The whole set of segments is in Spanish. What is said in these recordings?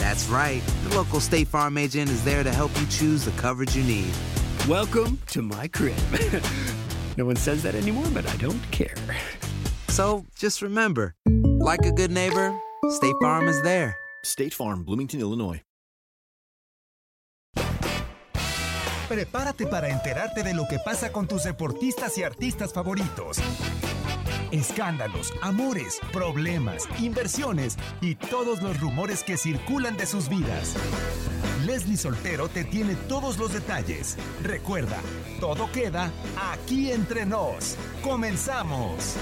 That's right. The local State Farm agent is there to help you choose the coverage you need. Welcome to my crib. no one says that anymore, but I don't care. So just remember, like a good neighbor, State Farm is there. State Farm, Bloomington, Illinois. Prepárate para enterarte de lo que pasa con tus deportistas y artistas favoritos. Escándalos, amores, problemas, inversiones y todos los rumores que circulan de sus vidas. Leslie Soltero te tiene todos los detalles. Recuerda, todo queda aquí entre nos. ¡Comenzamos!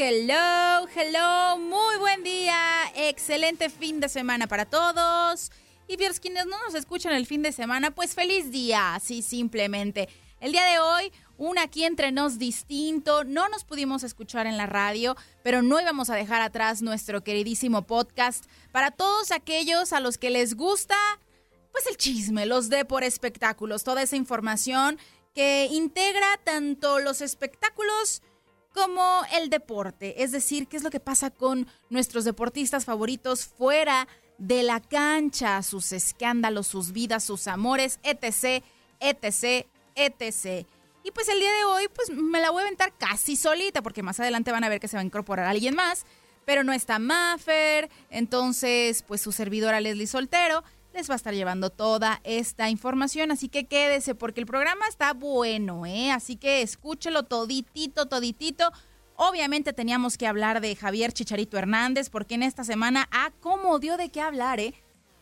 Hello, hello, muy buen día, excelente fin de semana para todos. Y para quienes no nos escuchan el fin de semana, pues feliz día, así simplemente. El día de hoy, un aquí entre nos distinto, no nos pudimos escuchar en la radio, pero no íbamos a dejar atrás nuestro queridísimo podcast para todos aquellos a los que les gusta, pues el chisme, los de por espectáculos, toda esa información que integra tanto los espectáculos como el deporte, es decir, qué es lo que pasa con nuestros deportistas favoritos fuera de la cancha, sus escándalos, sus vidas, sus amores, etc, etc, etc. Y pues el día de hoy, pues me la voy a aventar casi solita, porque más adelante van a ver que se va a incorporar alguien más, pero no está Maffer, entonces pues su servidora Leslie Soltero va a estar llevando toda esta información, así que quédese porque el programa está bueno, ¿eh? Así que escúchelo toditito, toditito. Obviamente teníamos que hablar de Javier Chicharito Hernández porque en esta semana, ah, cómo dio de qué hablar, ¿eh?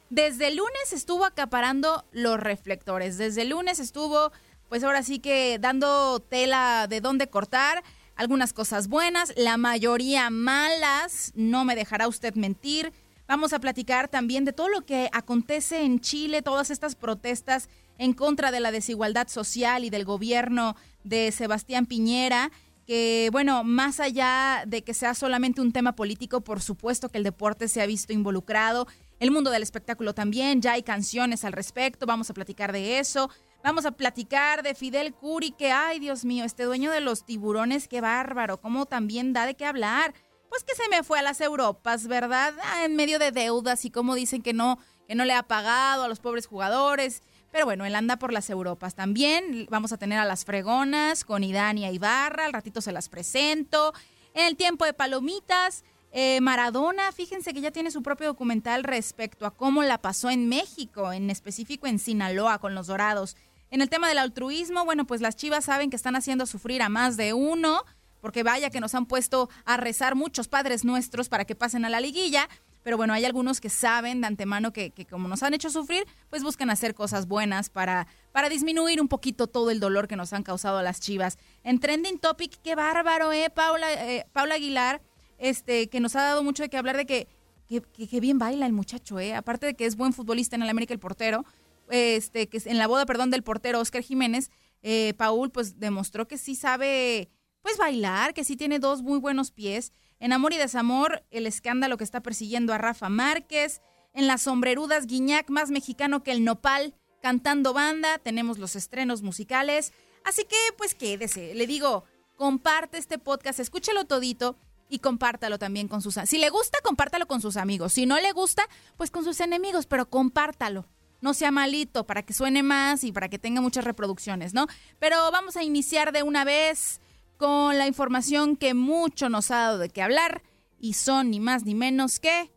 Desde el lunes estuvo acaparando los reflectores, desde el lunes estuvo, pues ahora sí que dando tela de dónde cortar, algunas cosas buenas, la mayoría malas, no me dejará usted mentir. Vamos a platicar también de todo lo que acontece en Chile, todas estas protestas en contra de la desigualdad social y del gobierno de Sebastián Piñera, que bueno, más allá de que sea solamente un tema político, por supuesto que el deporte se ha visto involucrado, el mundo del espectáculo también, ya hay canciones al respecto, vamos a platicar de eso. Vamos a platicar de Fidel Curi, que, ay Dios mío, este dueño de los tiburones, qué bárbaro, cómo también da de qué hablar pues que se me fue a las Europas, ¿verdad? Ah, en medio de deudas y como dicen que no, que no le ha pagado a los pobres jugadores. Pero bueno, él anda por las Europas también. Vamos a tener a las fregonas con Idania Ibarra, al ratito se las presento. En el tiempo de palomitas, eh, Maradona, fíjense que ya tiene su propio documental respecto a cómo la pasó en México, en específico en Sinaloa con los Dorados. En el tema del altruismo, bueno, pues las chivas saben que están haciendo sufrir a más de uno porque vaya que nos han puesto a rezar muchos padres nuestros para que pasen a la liguilla. Pero bueno, hay algunos que saben de antemano que, como nos han hecho sufrir, pues buscan hacer cosas buenas para, para disminuir un poquito todo el dolor que nos han causado las chivas. En Trending Topic, qué bárbaro, ¿eh? Paula, eh, Paula Aguilar, este, que nos ha dado mucho de qué hablar de que, que, que bien baila el muchacho, ¿eh? Aparte de que es buen futbolista en el América el portero, este, que en la boda, perdón, del portero Oscar Jiménez, eh, Paul pues demostró que sí sabe pues bailar, que sí tiene dos muy buenos pies. En Amor y Desamor, el escándalo que está persiguiendo a Rafa Márquez. En Las Sombrerudas, Guiñac, más mexicano que el Nopal, cantando banda. Tenemos los estrenos musicales. Así que, pues quédese. Le digo, comparte este podcast, escúchelo todito y compártalo también con sus... Si le gusta, compártalo con sus amigos. Si no le gusta, pues con sus enemigos, pero compártalo no sea malito, para que suene más y para que tenga muchas reproducciones, ¿no? Pero vamos a iniciar de una vez con la información que mucho nos ha dado de qué hablar y son ni más ni menos que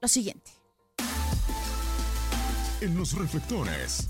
lo siguiente. En los reflectores.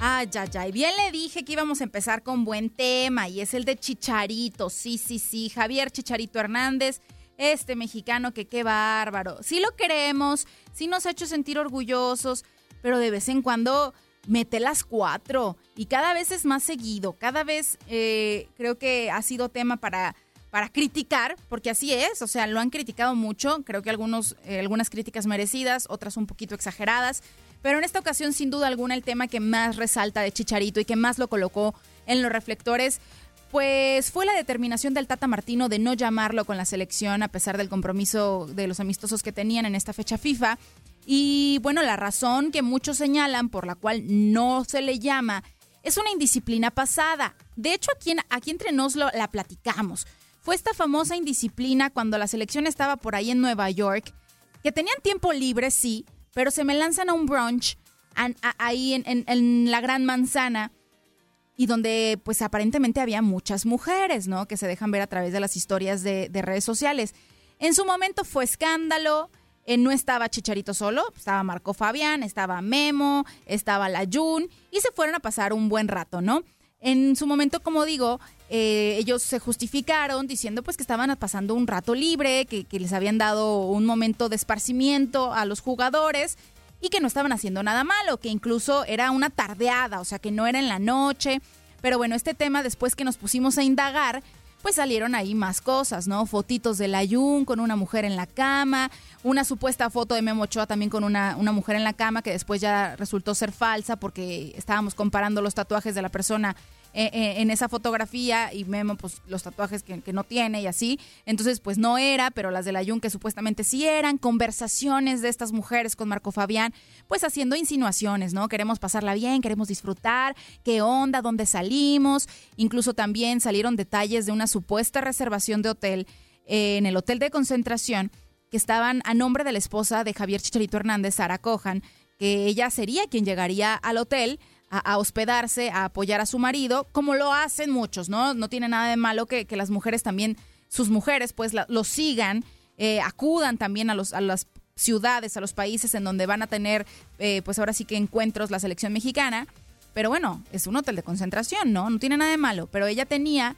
Ay, ay, ay. Bien le dije que íbamos a empezar con buen tema y es el de Chicharito. Sí, sí, sí. Javier Chicharito Hernández, este mexicano que qué bárbaro. Sí lo queremos, sí nos ha hecho sentir orgullosos, pero de vez en cuando mete las cuatro y cada vez es más seguido. Cada vez eh, creo que ha sido tema para para criticar, porque así es, o sea, lo han criticado mucho, creo que algunos, eh, algunas críticas merecidas, otras un poquito exageradas, pero en esta ocasión, sin duda alguna, el tema que más resalta de Chicharito y que más lo colocó en los reflectores, pues fue la determinación del Tata Martino de no llamarlo con la selección a pesar del compromiso de los amistosos que tenían en esta fecha FIFA. Y bueno, la razón que muchos señalan por la cual no se le llama es una indisciplina pasada. De hecho, aquí, aquí entre nos lo, la platicamos. Fue esta famosa indisciplina cuando la selección estaba por ahí en Nueva York, que tenían tiempo libre, sí, pero se me lanzan a un brunch ahí en, la Gran Manzana y donde pues aparentemente había muchas mujeres, ¿no? Que se dejan ver a través de las historias de, redes sociales. En su momento fue escándalo, eh, no estaba Chicharito solo, estaba Marco Fabián, estaba Memo, estaba la Jun y se fueron a pasar un buen rato, ¿no? En su momento, como digo, eh, ellos se justificaron diciendo pues que estaban pasando un rato libre, que, les habían dado un momento de esparcimiento a los jugadores y que no estaban haciendo nada malo, que incluso era una tardeada, o sea que no era en la noche. Pero bueno, este tema después que nos pusimos a indagar, pues salieron ahí más cosas, ¿no? Fotitos del Ayun con una mujer en la cama, una supuesta foto de Memo Ochoa también con una, una mujer en la cama que después ya resultó ser falsa porque estábamos comparando los tatuajes de la persona eh, eh, en esa fotografía y Memo pues los tatuajes que, no tiene y así. Entonces pues no era, pero las de la Jun que supuestamente sí eran, conversaciones de estas mujeres con Marco Fabián, pues haciendo insinuaciones, ¿no? Queremos pasarla bien, queremos disfrutar, qué onda, dónde salimos. Incluso también salieron detalles de una supuesta reservación de hotel eh, en el hotel de concentración que estaban a nombre de la esposa de Javier Chicharito Hernández, Sara Cojan, que ella sería quien llegaría al hotel a, hospedarse, a apoyar a su marido, como lo hacen muchos, ¿no? No tiene nada de malo que, las mujeres también, sus mujeres, pues lo sigan, eh, acudan también a, los, a las ciudades, a los países en donde van a tener, eh, pues ahora sí que encuentros la selección mexicana. Pero bueno, es un hotel de concentración, ¿no? No tiene nada de malo. Pero ella tenía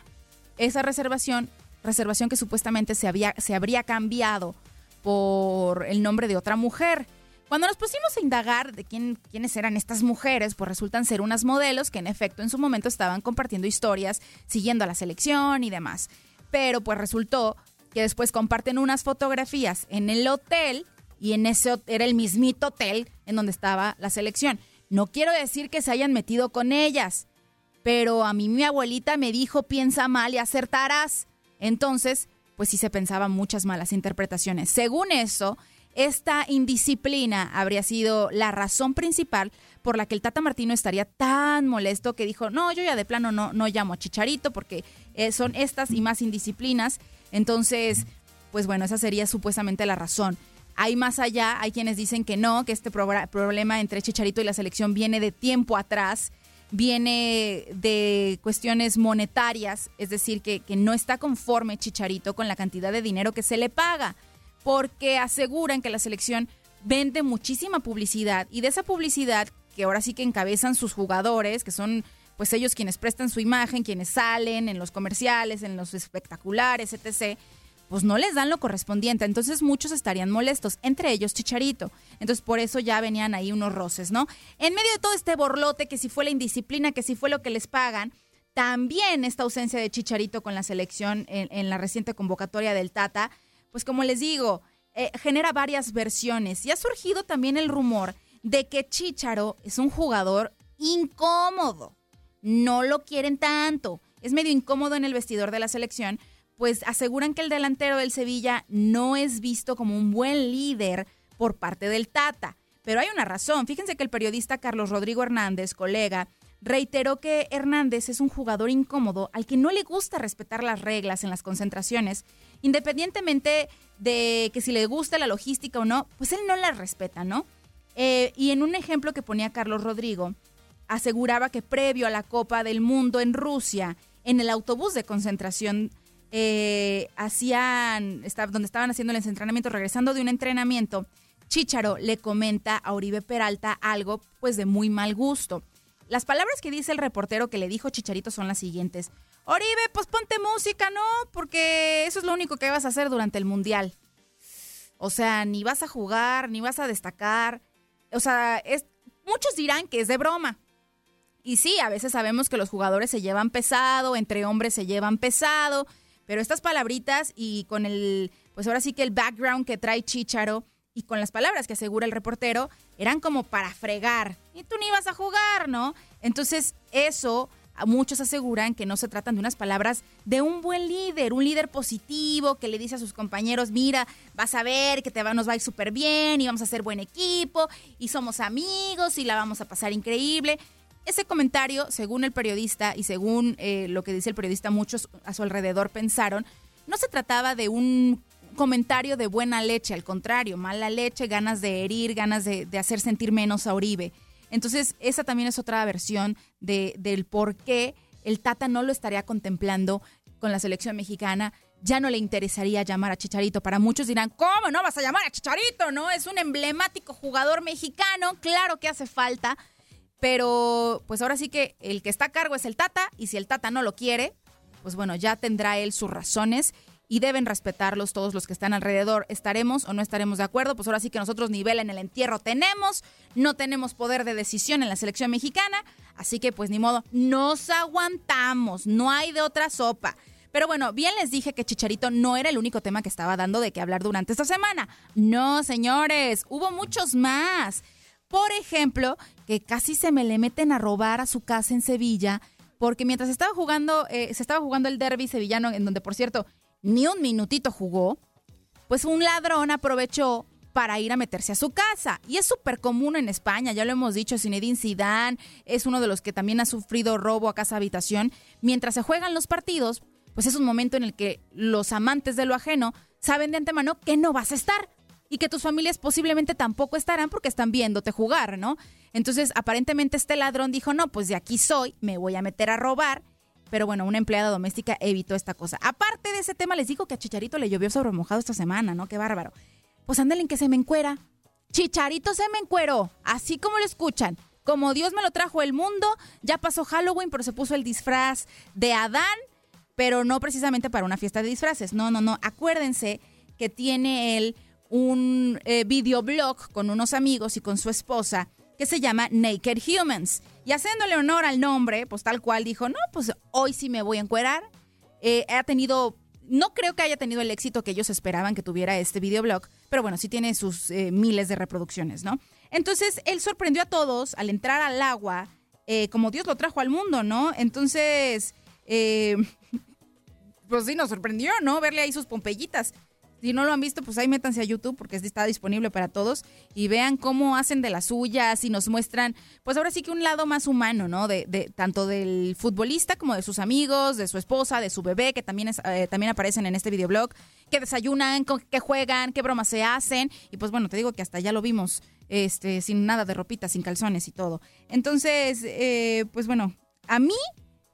esa reservación, reservación que supuestamente se, había, se habría cambiado por el nombre de otra mujer. Cuando nos pusimos a indagar de quién, quiénes eran estas mujeres, pues resultan ser unas modelos que en efecto en su momento estaban compartiendo historias, siguiendo a la selección y demás. Pero pues resultó que después comparten unas fotografías en el hotel y en ese era el mismito hotel en donde estaba la selección. No quiero decir que se hayan metido con ellas, pero a mí mi abuelita me dijo piensa mal y acertarás. Entonces, pues sí se pensaban muchas malas interpretaciones. Según eso, esta indisciplina habría sido la razón principal por la que el Tata Martino estaría tan molesto que dijo, no, yo ya de plano no, no llamo a Chicharito porque eh, son estas y más indisciplinas. Entonces, pues bueno, esa sería supuestamente la razón. Hay más allá, hay quienes dicen que no, que este problema entre Chicharito y la selección viene de tiempo atrás, viene de cuestiones monetarias, es decir, que, que no está conforme Chicharito con la cantidad de dinero que se le paga, porque aseguran que la selección vende muchísima publicidad y de esa publicidad que ahora sí que encabezan sus jugadores, que son pues ellos quienes prestan su imagen, quienes salen en los comerciales, en los espectaculares, etc., pues no les dan lo correspondiente. Entonces muchos estarían molestos, entre ellos Chicharito. Entonces por eso ya venían ahí unos roces, ¿no? En medio de todo este borlote, que si fue la indisciplina, que si fue lo que les pagan, también esta ausencia de Chicharito con la selección en, la reciente convocatoria del Tata, pues como les digo, eh, genera varias versiones. Y ha surgido también el rumor de que Chicharo es un jugador incómodo no lo quieren tanto. Es medio incómodo en el vestidor de la selección, pues aseguran que el delantero del Sevilla no es visto como un buen líder por parte del Tata. Pero hay una razón. Fíjense que el periodista Carlos Rodrigo Hernández, colega, reiteró que Hernández es un jugador incómodo al que no le gusta respetar las reglas en las concentraciones, independientemente de que si le gusta la logística o no, pues él no la respeta, ¿no? Eh, y en un ejemplo que ponía Carlos Rodrigo, aseguraba que previo a la Copa del Mundo en Rusia, en el autobús de concentración, eh, hacían, donde estaban haciendo el entrenamiento, regresando de un entrenamiento, Chicharo le comenta a Oribe Peralta algo pues de muy mal gusto. Las palabras que dice el reportero que le dijo Chicharito son las siguientes. Oribe, pues ponte música, ¿no? Porque eso es lo único que vas a hacer durante el Mundial. O sea, ni vas a jugar, ni vas a destacar. O sea, es, muchos dirán que es de broma. Y sí, a veces sabemos que los jugadores se llevan pesado, entre hombres se llevan pesado, pero estas palabritas y con el, pues ahora sí que el background que trae Chicharo y con las palabras que asegura el reportero, eran como para fregar. Y tú ni vas a jugar, ¿no? Entonces, eso muchos aseguran que no se tratan de unas palabras de un buen líder, un líder positivo que le dice a sus compañeros, mira, vas a ver que te va, nos va a ir súper bien y vamos a ser buen equipo y somos amigos y la vamos a pasar increíble. Ese comentario, según el periodista y según eh, lo que dice el periodista, muchos a su alrededor pensaron, no se trataba de un comentario de buena leche, al contrario, mala leche, ganas de herir, ganas de, hacer sentir menos a Uribe. Entonces, esa también es otra versión de, del por qué el Tata no lo estaría contemplando con la selección mexicana. Ya no le interesaría llamar a Chicharito. Para muchos dirán, ¿cómo no vas a llamar a Chicharito? ¿No? Es un emblemático jugador mexicano. Claro que hace falta. Pero pues ahora sí que el que está a cargo es el Tata y si el Tata no lo quiere, pues bueno, ya tendrá él sus razones y deben respetarlos todos los que están alrededor. ¿Estaremos o no estaremos de acuerdo? Pues ahora sí que nosotros nivel en el entierro tenemos, no tenemos poder de decisión en la selección mexicana, así que pues ni modo, nos aguantamos, no hay de otra sopa. Pero bueno, bien les dije que Chicharito no era el único tema que estaba dando de qué hablar durante esta semana. No, señores, hubo muchos más. Por ejemplo, que casi se me le meten a robar a su casa en Sevilla, porque mientras estaba jugando, eh, se estaba jugando el derby sevillano, en donde por cierto ni un minutito jugó, pues un ladrón aprovechó para ir a meterse a su casa. Y es súper común en España, ya lo hemos dicho, Zinedine Zidane es uno de los que también ha sufrido robo a casa habitación. Mientras se juegan los partidos, pues es un momento en el que los amantes de lo ajeno saben de antemano que no vas a estar y que tus familias posiblemente tampoco estarán porque están viéndote jugar, ¿no? Entonces, aparentemente este ladrón dijo, no, pues de aquí soy, me voy a meter a robar. Pero bueno, una empleada doméstica evitó esta cosa. Aparte de ese tema, les digo que a Chicharito le llovió sobre mojado esta semana, ¿no? Qué bárbaro. Pues ándale en que se me encuera. Chicharito se me encueró, así como lo escuchan. Como Dios me lo trajo el mundo, ya pasó Halloween, pero se puso el disfraz de Adán, pero no precisamente para una fiesta de disfraces. No, no, no. Acuérdense que tiene él un eh, videoblog con unos amigos y con su esposa que se llama Naked Humans. Y haciéndole honor al nombre, pues tal cual dijo, no, pues hoy sí me voy a encuerar. Eh, ha tenido, no creo que haya tenido el éxito que ellos esperaban que tuviera este videoblog, pero bueno, sí tiene sus eh, miles de reproducciones, ¿no? Entonces, él sorprendió a todos al entrar al agua, como Dios lo trajo al mundo, ¿no? Entonces, pues sí, nos sorprendió, ¿no? Verle ahí sus pompellitas Si no lo han visto, pues ahí métanse a YouTube porque está disponible para todos y vean cómo hacen de las suyas y nos muestran, pues ahora sí que un lado más humano, ¿no? De, de tanto del futbolista como de sus amigos, de su esposa, de su bebé, que también, eh, también aparecen en este videoblog, que desayunan, que juegan, qué bromas se hacen. Y pues bueno, te digo que hasta ya lo vimos, este, sin nada de ropita, sin calzones y todo. Entonces, eh, pues bueno, a mí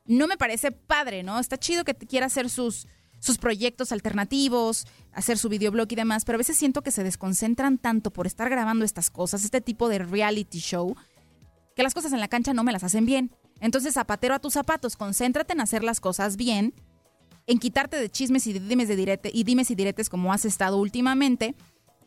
no me parece padre, ¿no? Está chido que quiera hacer sus sus proyectos alternativos, hacer su videoblog y demás, pero a veces siento que se desconcentran tanto por estar grabando estas cosas, este tipo de reality show, que las cosas en la cancha no me las hacen bien. Entonces, zapatero a tus zapatos, concéntrate en hacer las cosas bien, en quitarte de chismes y dimes, de y dimes y diretes como has estado últimamente.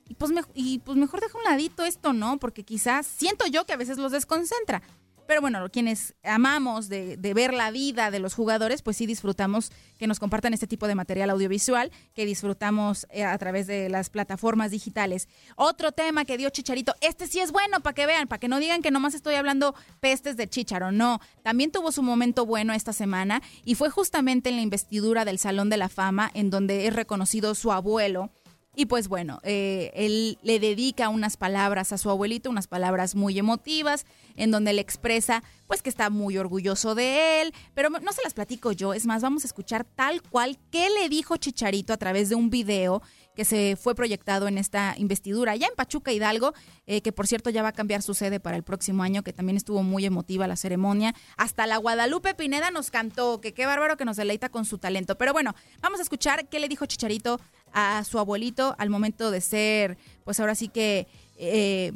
Y pues, y pues mejor deja un ladito esto, ¿no? Porque quizás siento yo que a veces los desconcentra. Pero bueno, quienes amamos de, ver la vida de los jugadores, pues sí disfrutamos que nos compartan este tipo de material audiovisual, que disfrutamos eh, a través de las plataformas digitales. Otro tema que dio Chicharito, este sí es bueno para que vean, para que no digan que nomás estoy hablando pestes de Chicharo, no, también tuvo su momento bueno esta semana y fue justamente en la investidura del Salón de la Fama, en donde es reconocido su abuelo y pues bueno, eh, él le dedica unas palabras a su abuelito, unas palabras muy emotivas, en donde le expresa pues que está muy orgulloso de él, pero no se las platico yo, es más, vamos a escuchar tal cual qué le dijo Chicharito a través de un video que se fue proyectado en esta investidura, ya en Pachuca Hidalgo, eh, que por cierto ya va a cambiar su sede para el próximo año, que también estuvo muy emotiva la ceremonia. Hasta la Guadalupe Pineda nos cantó, que qué bárbaro que nos deleita con su talento. Pero bueno, vamos a escuchar qué le dijo Chicharito a su abuelito al momento de ser, pues ahora sí que, eh,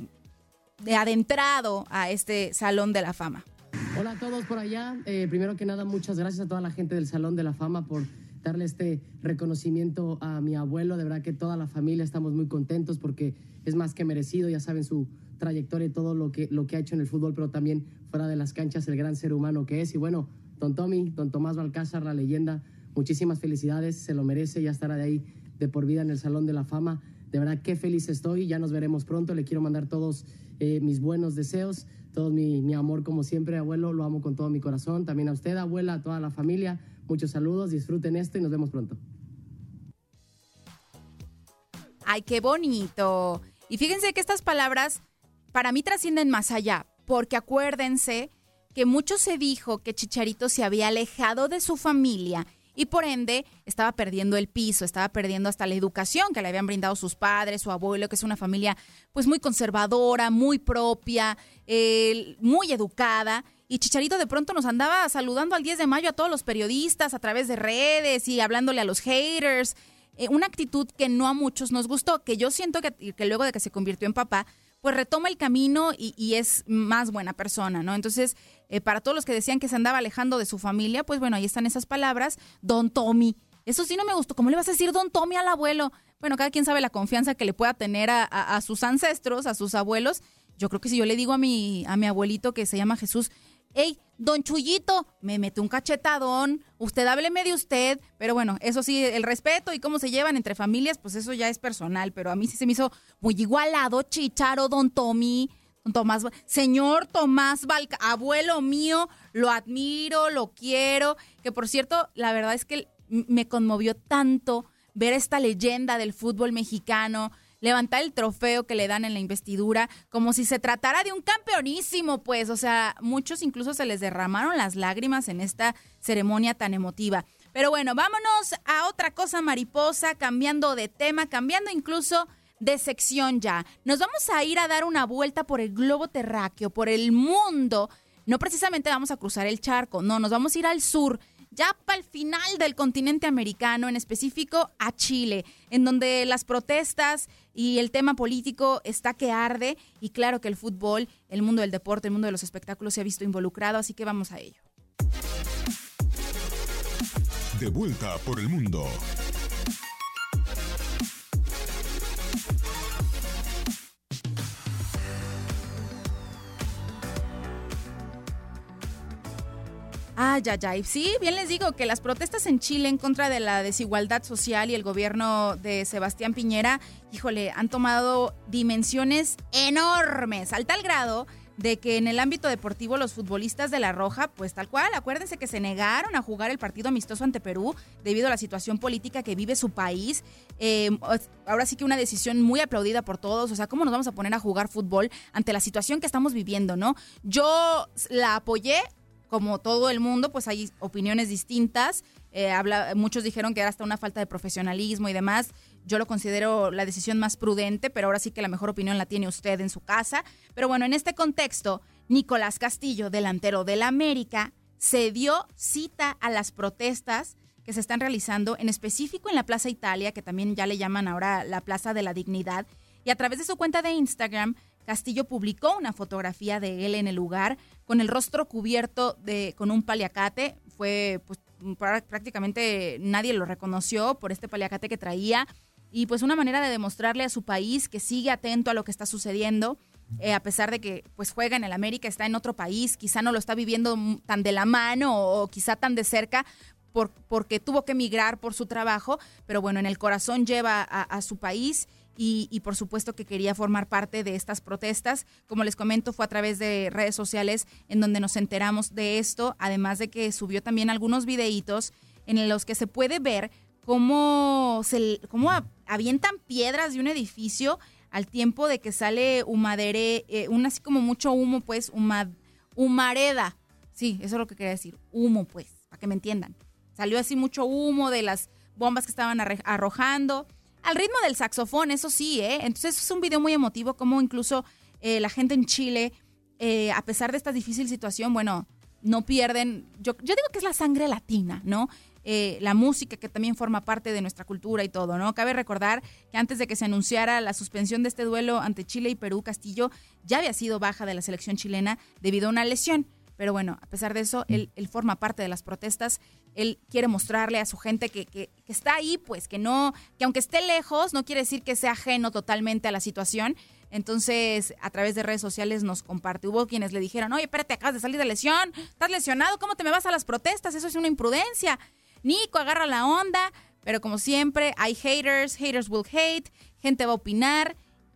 de adentrado a este Salón de la Fama. Hola a todos por allá. Eh, primero que nada, muchas gracias a toda la gente del Salón de la Fama por darle este reconocimiento a mi abuelo. De verdad que toda la familia estamos muy contentos porque es más que merecido. Ya saben su trayectoria y todo lo que, lo que ha hecho en el fútbol, pero también fuera de las canchas, el gran ser humano que es. Y bueno, don Tommy, don Tomás Balcázar, la leyenda, muchísimas felicidades, se lo merece, ya estará de ahí de por vida en el Salón de la Fama. De verdad, qué feliz estoy. Ya nos veremos pronto. Le quiero mandar todos eh, mis buenos deseos, todo mi, mi, amor como siempre, abuelo. Lo amo con todo mi corazón. También a usted, abuela, a toda la familia. Muchos saludos, disfruten esto y nos vemos pronto. Ay, qué bonito. Y fíjense que estas palabras para mí trascienden más allá, porque acuérdense que mucho se dijo que Chicharito se había alejado de su familia y por ende estaba perdiendo el piso, estaba perdiendo hasta la educación que le habían brindado sus padres, su abuelo, que es una familia pues muy conservadora, muy propia, muy educada. Y Chicharito de pronto nos andaba saludando al 10 de mayo a todos los periodistas a través de redes y hablándole a los haters. Eh, una actitud que no a muchos nos gustó, que yo siento que, que luego de que se convirtió en papá, pues retoma el camino y, es más buena persona, ¿no? Entonces, eh, para todos los que decían que se andaba alejando de su familia, pues bueno, ahí están esas palabras. Don Tommy. Eso sí no me gustó. ¿Cómo le vas a decir Don Tommy al abuelo? Bueno, cada quien sabe la confianza que le pueda tener a, sus ancestros, a sus abuelos. Yo creo que si yo le digo a mi, a mi abuelito que se llama Jesús, hey, don Chuyito, me mete un cachetadón, usted hábleme de usted, pero bueno, eso sí, el respeto y cómo se llevan entre familias, pues eso ya es personal, pero a mí sí se me hizo muy igualado, chicharo, don Tommy, Tomás, señor Tomás Valca, abuelo mío, lo admiro, lo quiero, que por cierto, la verdad es que me conmovió tanto ver esta leyenda del fútbol mexicano, levantar el trofeo que le dan en la investidura, como si se tratara de un campeonísimo, pues, o sea, muchos incluso se les derramaron las lágrimas en esta ceremonia tan emotiva. Pero bueno, vámonos a otra cosa mariposa, cambiando de tema, cambiando incluso de sección ya. Nos vamos a ir a dar una vuelta por el globo terráqueo, por el mundo. No precisamente vamos a cruzar el charco, no, nos vamos a ir al sur ya para el final del continente americano, en específico a Chile, en donde las protestas y el tema político está que arde y claro que el fútbol, el mundo del deporte, el mundo de los espectáculos se ha visto involucrado, así que vamos a ello. De vuelta por el mundo. Ay, ay, ay. Sí, bien les digo que las protestas en Chile en contra de la desigualdad social y el gobierno de Sebastián Piñera, híjole, han tomado dimensiones enormes, al tal grado de que en el ámbito deportivo los futbolistas de La Roja, pues tal cual, acuérdense que se negaron a jugar el partido amistoso ante Perú debido a la situación política que vive su país. Eh, ahora sí que una decisión muy aplaudida por todos, o sea, ¿cómo nos vamos a poner a jugar fútbol ante la situación que estamos viviendo, no? Yo la apoyé, como todo el mundo, pues hay opiniones distintas. Eh, habla, muchos dijeron que era hasta una falta de profesionalismo y demás. Yo lo considero la decisión más prudente, pero ahora sí que la mejor opinión la tiene usted en su casa. Pero bueno, en este contexto, Nicolás Castillo, delantero del América, se dio cita a las protestas que se están realizando, en específico en la Plaza Italia, que también ya le llaman ahora la Plaza de la Dignidad. Y a través de su cuenta de Instagram, Castillo publicó una fotografía de él en el lugar con el rostro cubierto de, con un paliacate. Fue, pues, prácticamente nadie lo reconoció por este paliacate que traía. Y pues una manera de demostrarle a su país que sigue atento a lo que está sucediendo. Eh, a pesar de que pues juega en el América, está en otro país, quizá no lo está viviendo tan de la mano o, quizá tan de cerca, por, porque tuvo que emigrar por su trabajo, pero bueno, en el corazón lleva a su país y, por supuesto que quería formar parte de estas protestas. Como les comento, fue a través de redes sociales en donde nos enteramos de esto, además de que subió también algunos videitos en los que se puede ver cómo, se, cómo avientan piedras de un edificio al tiempo de que sale humadere, eh, un así como mucho humo, pues, humareda. Sí, eso es lo que quería decir, humo, pues, para que me entiendan. Salió así mucho humo de las bombas que estaban arrojando al ritmo del saxofón, eso sí, ¿eh? Entonces es un video muy emotivo, como incluso eh, la gente en Chile, eh, a pesar de esta difícil situación, bueno, no pierden, yo, yo digo que es la sangre latina, ¿no? Eh, la música que también forma parte de nuestra cultura y todo, ¿no? Cabe recordar que antes de que se anunciara la suspensión de este duelo ante Chile y Perú, Castillo ya había sido baja de la selección chilena debido a una lesión. Pero bueno, a pesar de eso, él, forma parte de las protestas. Él quiere mostrarle a su gente que, que, está ahí, pues, que no, que aunque esté lejos, no quiere decir que sea ajeno totalmente a la situación. Entonces, a través de redes sociales nos comparte. Hubo quienes le dijeron, oye, espérate, acabas de salir de lesión, estás lesionado, ¿cómo te me vas a las protestas? Eso es una imprudencia. Nico, agarra la onda. Pero como siempre, hay haters, haters will hate, gente va a opinar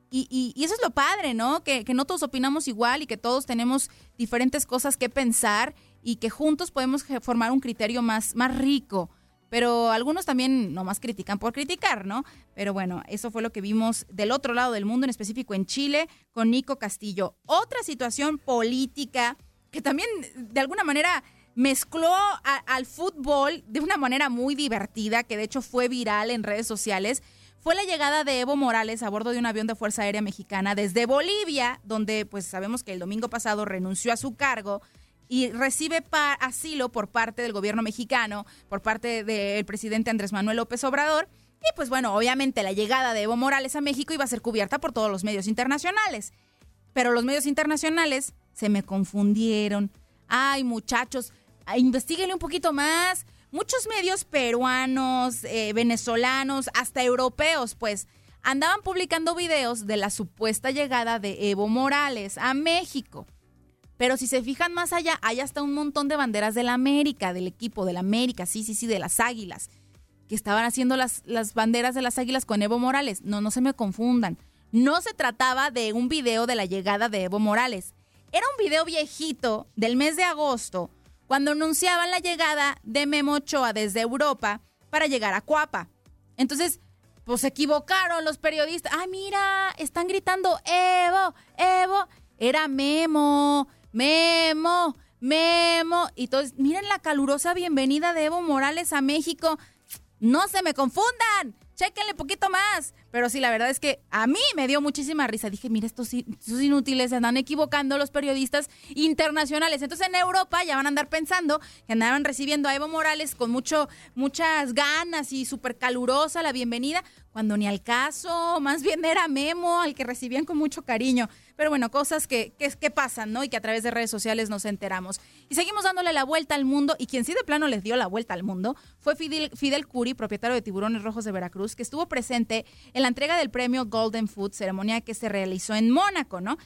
y, y, eso es lo padre, ¿no? Que, que, no todos opinamos igual y que todos tenemos diferentes cosas que pensar y que juntos podemos formar un criterio más, más rico. Pero algunos también nomás critican por criticar, ¿no? Pero bueno, eso fue lo que vimos del otro lado del mundo, en específico en Chile, con Nico Castillo. Otra situación política que también de alguna manera mezcló al fútbol de una manera muy divertida, que de hecho fue viral en redes sociales fue la llegada de Evo Morales a bordo de un avión de Fuerza Aérea Mexicana desde Bolivia, donde pues sabemos que el domingo pasado renunció a su cargo y recibe asilo por parte del gobierno mexicano, por parte del presidente Andrés Manuel López Obrador. Y pues bueno, obviamente la llegada de Evo Morales a México iba a ser cubierta por todos los medios internacionales. Pero los medios internacionales se me confundieron. Ay, muchachos, investiguenle un poquito más muchos medios peruanos, eh, venezolanos, hasta europeos, pues, andaban publicando videos de la supuesta llegada de Evo Morales a México. Pero si se fijan más allá, hay hasta un montón de banderas de la América, del equipo de la América, sí, sí, sí, de las Águilas, que estaban haciendo las, las banderas de las Águilas con Evo Morales. No, no se me confundan. No se trataba de un video de la llegada de Evo Morales. Era un video viejito del mes de agosto cuando anunciaban la llegada de Memo Ochoa desde Europa para llegar a Cuapa. Entonces, pues se equivocaron los periodistas. ¡Ay, mira! Están gritando Evo, Evo. Era Memo, Memo, Memo. Y entonces, miren la calurosa bienvenida de Evo Morales a México. No se me confundan chéquenle poquito más. Pero sí, la verdad es que a mí me dio muchísima risa. Dije, mira, estos, estos inútiles se andan equivocando los periodistas internacionales. Entonces en Europa ya van a andar pensando que andaban recibiendo a Evo Morales con mucho, muchas ganas y súper calurosa la bienvenida, cuando ni al caso, más bien era Memo al que recibían con mucho cariño. Pero bueno, cosas que, que, pasan, ¿no? Y que a través de redes sociales nos enteramos. Y seguimos dándole la vuelta al mundo. Y quien sí de plano les dio la vuelta al mundo fue Fidel, Fidel Curi, propietario de Tiburones Rojos de Veracruz, que estuvo presente en la entrega del premio Golden Food, ceremonia que se realizó en Mónaco, ¿no?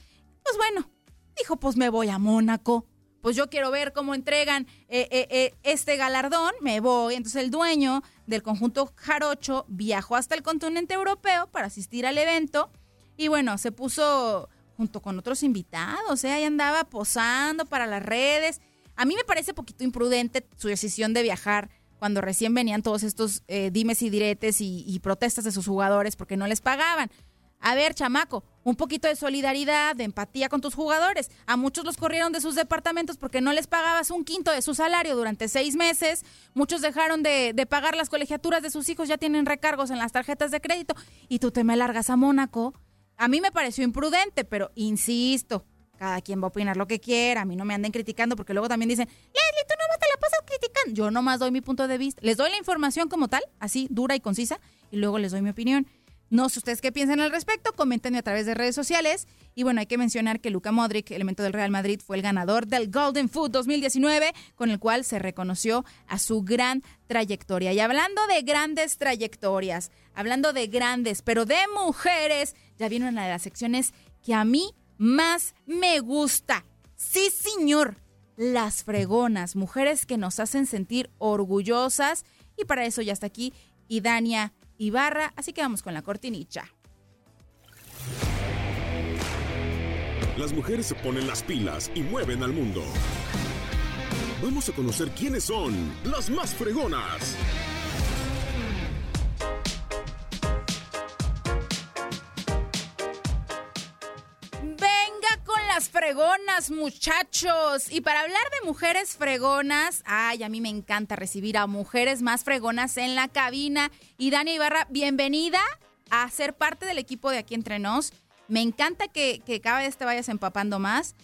Pues bueno, dijo, pues me voy a Mónaco. Pues yo quiero ver cómo entregan eh, eh, eh, este galardón, me voy. Entonces el dueño del conjunto Jarocho viajó hasta el continente europeo para asistir al evento y bueno, se puso junto con otros invitados, ¿eh? Ahí andaba posando para las redes. A mí me parece poquito imprudente su decisión de viajar cuando recién venían todos estos eh, dimes y diretes y, protestas de sus jugadores porque no les pagaban. A ver, chamaco, un poquito de solidaridad, de empatía con tus jugadores. A muchos los corrieron de sus departamentos porque no les pagabas un quinto de su salario durante seis meses. Muchos dejaron de, de pagar las colegiaturas de sus hijos, ya tienen recargos en las tarjetas de crédito. Y tú te me largas a Mónaco. A mí me pareció imprudente, pero insisto, cada quien va a opinar lo que quiera. A mí no me anden criticando porque luego también dicen, Leslie, tú nomás te la pasas criticando. Yo nomás doy mi punto de vista. Les doy la información como tal, así, dura y concisa, y luego les doy mi opinión. No sé ustedes qué piensan al respecto, coméntenme a través de redes sociales. Y bueno, hay que mencionar que Luka Modric, elemento del Real Madrid, fue el ganador del Golden Foot 2019, con el cual se reconoció a su gran trayectoria. Y hablando de grandes trayectorias, hablando de grandes, pero de mujeres, ya viene una de las secciones que a mí más me gusta. Sí, señor. Las fregonas, mujeres que nos hacen sentir orgullosas. Y para eso ya está aquí Idania Ibarra, así que vamos con la cortinilla. Las mujeres se ponen las pilas y mueven al mundo. Vamos a conocer quiénes son las más fregonas. Fregonas, muchachos. Y para hablar de mujeres fregonas, ay, a mí me encanta recibir a mujeres más fregonas en la cabina. Y Dani Ibarra, bienvenida a ser parte del equipo de Aquí Entre Nos. Me encanta que, que cada vez te vayas empapando más.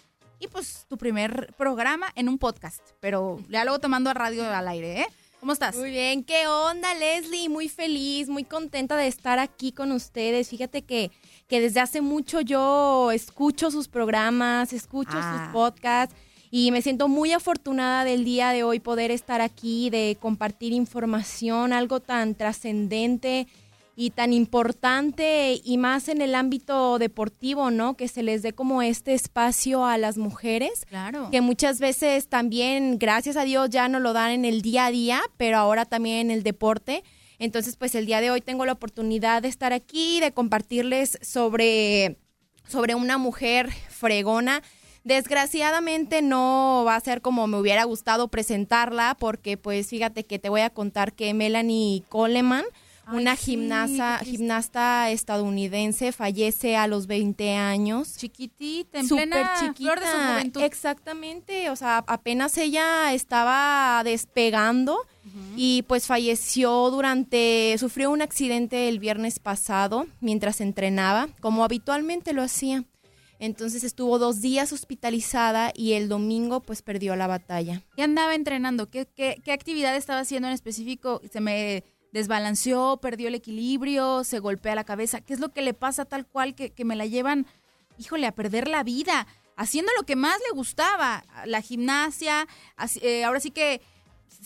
Y pues tu primer programa en un podcast, pero ya luego tomando a radio al aire, ¿eh? ¿Cómo estás? Muy bien, ¿qué onda, Leslie? Muy feliz, muy contenta de estar aquí con ustedes. Fíjate que, que desde hace mucho yo escucho sus programas, escucho Ah. sus podcasts y me siento muy afortunada del día de hoy poder estar aquí, de compartir información, algo tan trascendente y tan importante y más en el ámbito deportivo, ¿no? Que se les dé como este espacio a las mujeres Claro. que muchas veces también, gracias a Dios, ya no lo dan en el día a día, pero ahora también en el deporte. Entonces, pues el día de hoy tengo la oportunidad de estar aquí, de compartirles sobre, sobre una mujer fregona. Desgraciadamente no va a ser como me hubiera gustado presentarla, porque pues fíjate que te voy a contar que Melanie Coleman, una gimnasta, gimnasta estadounidense, fallece a los 20 años. Chiquitita, en Súper plena chiquita. flor de su juventud. Exactamente, o sea, apenas ella estaba despegando y pues falleció durante, sufrió un accidente el viernes pasado mientras entrenaba, como habitualmente lo hacía. Entonces estuvo dos días hospitalizada y el domingo pues perdió la batalla. ¿Qué andaba entrenando? ¿Qué, qué, qué actividad estaba haciendo en específico? ¿Se me desbalanceó, perdió el equilibrio, se golpea la cabeza? ¿Qué es lo que le pasa tal cual que, que me la llevan, híjole, a perder la vida? Haciendo lo que más le gustaba, la gimnasia, así- eh, ahora sí que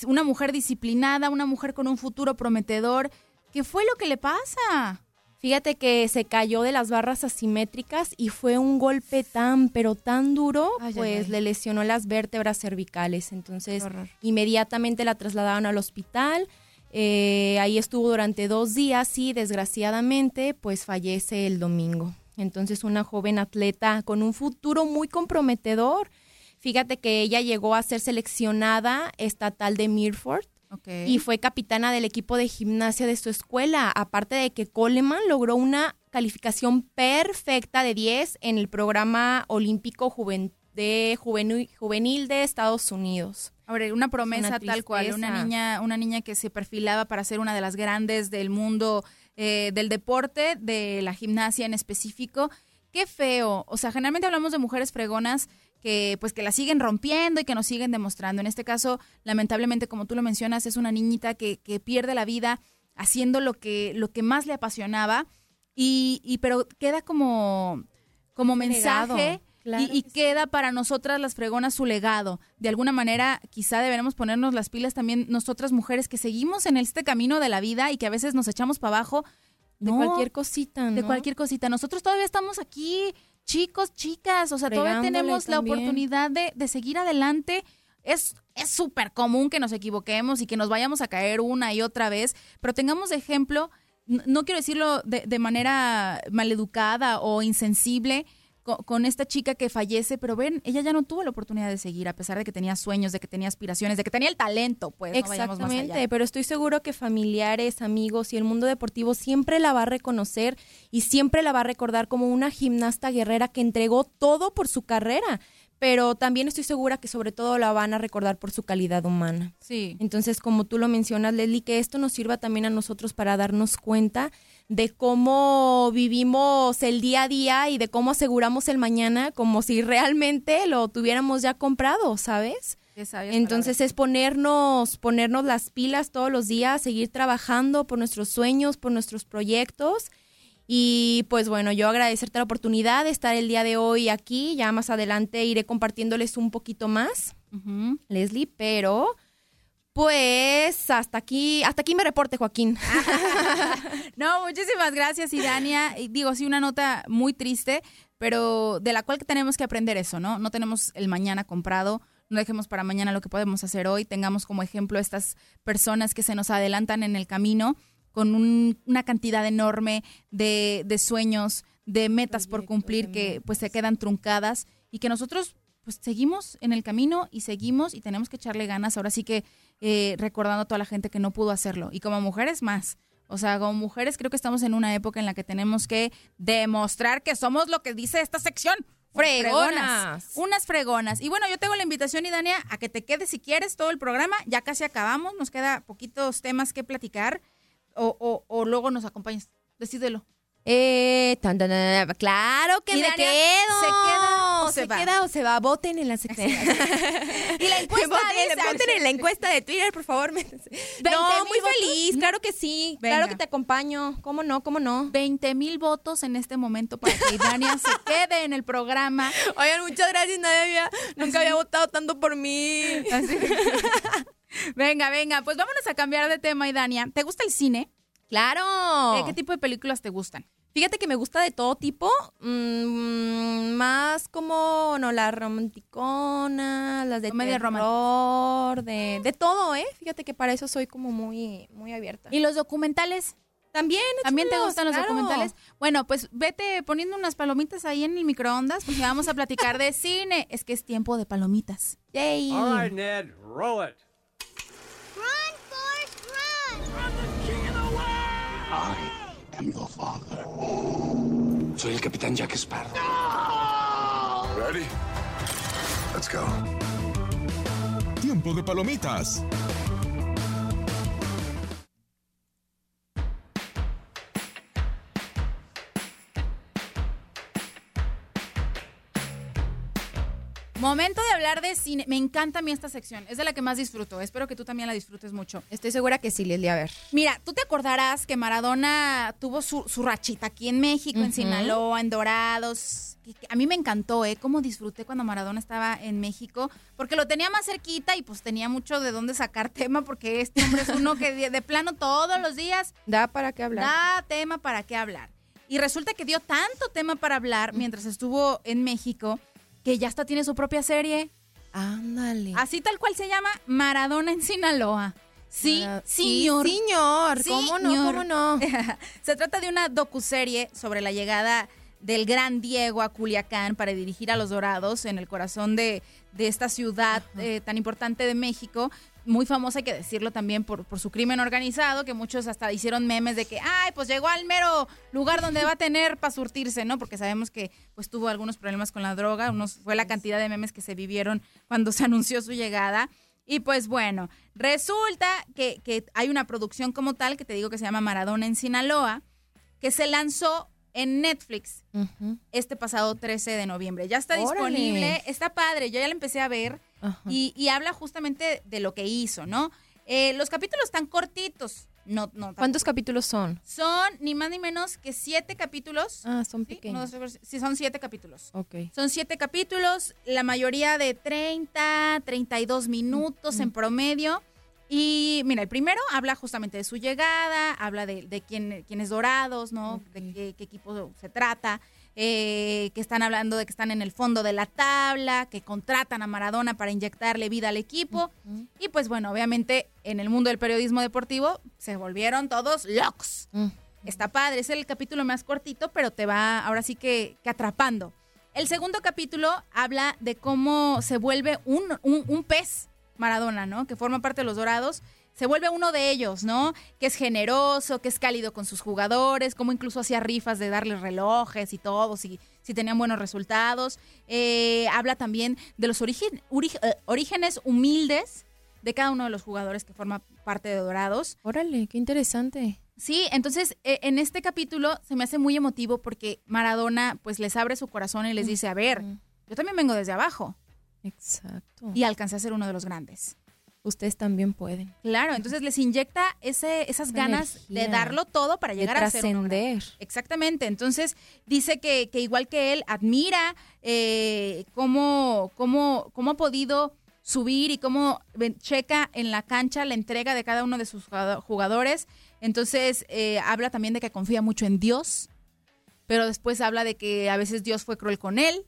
una mujer disciplinada, una mujer con un futuro prometedor. ¿Qué fue lo que le pasa? Fíjate que se cayó de las barras asimétricas y fue un golpe tan, pero tan duro, Ay, pues ay. le lesionó las vértebras cervicales. Entonces, inmediatamente la trasladaron al hospital. Eh, ahí estuvo durante dos días y desgraciadamente, pues fallece el domingo. Entonces, una joven atleta con un futuro muy comprometedor. Fíjate que ella llegó a ser seleccionada estatal de Mirford Ok. y fue capitana del equipo de gimnasia de su escuela, aparte de que Coleman logró una calificación perfecta de 10 en el programa olímpico de juvenil, juvenil de Estados Unidos. Ahora, una promesa Una tal cual, una niña, una niña que se perfilaba para ser una de las grandes del mundo eh, del deporte, de la gimnasia en específico. Qué feo. O sea, generalmente hablamos de mujeres fregonas que pues que la siguen rompiendo y que nos siguen demostrando. En este caso, lamentablemente, como tú lo mencionas, es una niñita que, que pierde la vida haciendo lo que, lo que más le apasionaba. Y, y pero queda como, como Legado, mensaje claro y, y que sí. queda para nosotras las fregonas su legado. De alguna manera, quizá deberemos ponernos las pilas también nosotras mujeres que seguimos en este camino de la vida y que a veces nos echamos para abajo. De No, cualquier cosita, ¿no? de cualquier cosita. Nosotros todavía estamos aquí, chicos, chicas, o sea, todavía tenemos la oportunidad de, de seguir adelante. Es es súper común que nos equivoquemos y que nos vayamos a caer una y otra vez, pero tengamos de ejemplo, no quiero decirlo de, de manera maleducada o insensible, co- con, esta chica que fallece, pero ven, ella ya no tuvo la oportunidad de seguir, a pesar de que tenía sueños, de que tenía aspiraciones, de que tenía el talento, pues. no vayamos más allá. Exactamente, pero estoy seguro que familiares, amigos y el mundo deportivo siempre la va a reconocer y siempre la va a recordar como una gimnasta guerrera que entregó todo por su carrera, pero también estoy segura que sobre todo la van a recordar por su calidad humana. Sí. Entonces, como tú lo mencionas, Leslie, que esto nos sirva también a nosotros para darnos cuenta de cómo vivimos el día a día y de cómo aseguramos el mañana como si realmente lo tuviéramos ya comprado, ¿sabes? Entonces es ponernos, ponernos las pilas todos los días, seguir trabajando por nuestros sueños, por nuestros proyectos. Y pues bueno, yo agradecerte la oportunidad de estar el día de hoy aquí. Ya más adelante iré compartiéndoles un poquito más. Leslie, pero pues hasta aquí, hasta aquí me reporte, Joaquín. No, muchísimas gracias, Idania. Y Digo, sí, una nota muy triste, pero de la cual que tenemos que aprender eso, ¿no? No tenemos el mañana comprado, no dejemos para mañana lo que podemos hacer hoy, tengamos como ejemplo estas personas que se nos adelantan en el camino con un- una cantidad enorme de, de sueños, de metas por cumplir que pues se quedan truncadas y que nosotros pues seguimos en el camino y seguimos y tenemos que echarle ganas. Ahora sí que eh, recordando a toda la gente que no pudo hacerlo. Y como mujeres más. O sea, como mujeres creo que estamos en una época en la que tenemos que demostrar que somos lo que dice esta sección. Fregonas. Unas fregonas. Y bueno, yo tengo la invitación, Idania, a que te quedes si quieres todo el programa. Ya casi acabamos. Nos queda poquitos temas que platicar. O, o, o luego nos acompañas. Decídelo. Eh, tan, tan, tan, tan, claro que Y me Dania, quedo. ¿se queda o se se va? queda o se va. Voten en la sección. Y la encuesta voten, dice- voten en la encuesta de Twitter, por favor. métanse. 20,000 No, muy votos. feliz. Claro que sí. Venga. Claro que te acompaño. ¿Cómo no? ¿Cómo no? 20 mil votos en este momento para que Idania se quede en el programa. Oigan, muchas gracias, nadie había, nunca había votado tanto por mí. Así. venga, venga, pues vámonos a cambiar de tema, Idania. ¿Te gusta el cine? Claro. Eh, ¿Qué tipo de películas te gustan? Fíjate que me gusta de todo tipo, mm, más como, no, la romanticona, las de Comedia terror, de, de todo, ¿eh? Fíjate que para eso soy como muy, muy abierta. ¿Y los documentales? También, ¿También te gustan los documentales? Bueno, pues vete poniendo unas palomitas ahí en el microondas porque vamos a platicar de cine. Es que es tiempo de palomitas. Yay. All right, Ned, roll it. I am your father. Soy el capitán Jack Sparrow. Ready? Let's go. Tiempo de palomitas. Momento de hablar de cine. Me encanta a mí esta sección. Es de la que más disfruto. Espero que tú también la disfrutes mucho. Estoy segura que sí, Leslie, a ver. Mira, tú te acordarás que Maradona tuvo su, su rachita aquí en México, en. Sinaloa, en Dorados. A mí me encantó, ¿eh? Cómo disfruté cuando Maradona estaba en México, porque lo tenía más cerquita y pues tenía mucho de dónde sacar tema, porque este hombre es uno que de, de plano todos los días Da para qué hablar. da tema para qué hablar. Y resulta que dio tanto tema para hablar mientras estuvo en México que ya hasta tiene su propia serie. Ándale. Así tal cual se llama Maradona en Sinaloa. Sí, Mara- sí, señor. señor. ¿Cómo no? Señor. ¿Cómo no? Se trata de una docuserie sobre la llegada del gran Diego a Culiacán para dirigir a los Dorados en el corazón de, de esta ciudad eh, tan importante de México. Muy famosa, hay que decirlo también, por, por su crimen organizado, que muchos hasta hicieron memes de que, ay, pues llegó al mero lugar donde va a tener para surtirse, ¿no? Porque sabemos que pues tuvo algunos problemas con la droga, unos, fue la cantidad de memes que se vivieron cuando se anunció su llegada. Y pues bueno, resulta que, que hay una producción como tal, que te digo que se llama Maradona en Sinaloa, que se lanzó en Netflix este pasado 13 de noviembre. Ya está Órale. disponible, está padre, yo ya la empecé a ver y, y habla justamente de lo que hizo, ¿no? Eh, los capítulos están cortitos, no, no. ¿Cuántos capítulos son? Son ni más ni menos que siete capítulos. Ah, son Sí, pequeños. uno, dos, sí, son siete capítulos. Ok. Son siete capítulos, la mayoría de 30, 32 minutos en promedio. Y mira, el primero habla justamente de su llegada, habla de, de quién, quién es Dorados, ¿no? De qué, qué equipo se trata, eh, que están hablando de que están en el fondo de la tabla, que contratan a Maradona para inyectarle vida al equipo. Y pues bueno, obviamente en el mundo del periodismo deportivo se volvieron todos locos. Está padre, es el capítulo más cortito, pero te va ahora sí que, que atrapando. El segundo capítulo habla de cómo se vuelve un, un, un pez Maradona, ¿no? Que forma parte de los Dorados. Se vuelve uno de ellos, ¿no? Que es generoso, que es cálido con sus jugadores, como incluso hacía rifas de darles relojes y todo, si, si tenían buenos resultados. Eh, habla también de los origen, eh, orígenes humildes de cada uno de los jugadores que forma parte de Dorados. Órale, qué interesante. Sí, entonces eh, en este capítulo se me hace muy emotivo porque Maradona pues les abre su corazón y les dice, a ver, yo también vengo desde abajo Exacto. y alcancé a ser uno de los grandes. Ustedes también pueden. Claro, entonces les inyecta ese, esas Esa ganas de darlo todo para de llegar a ser uno grande. Exactamente, entonces dice que, que igual que él admira eh, cómo, cómo, cómo ha podido subir y cómo checa en la cancha la entrega de cada uno de sus jugado- jugadores. Entonces eh, habla también de que confía mucho en Dios, pero después habla de que a veces Dios fue cruel con él.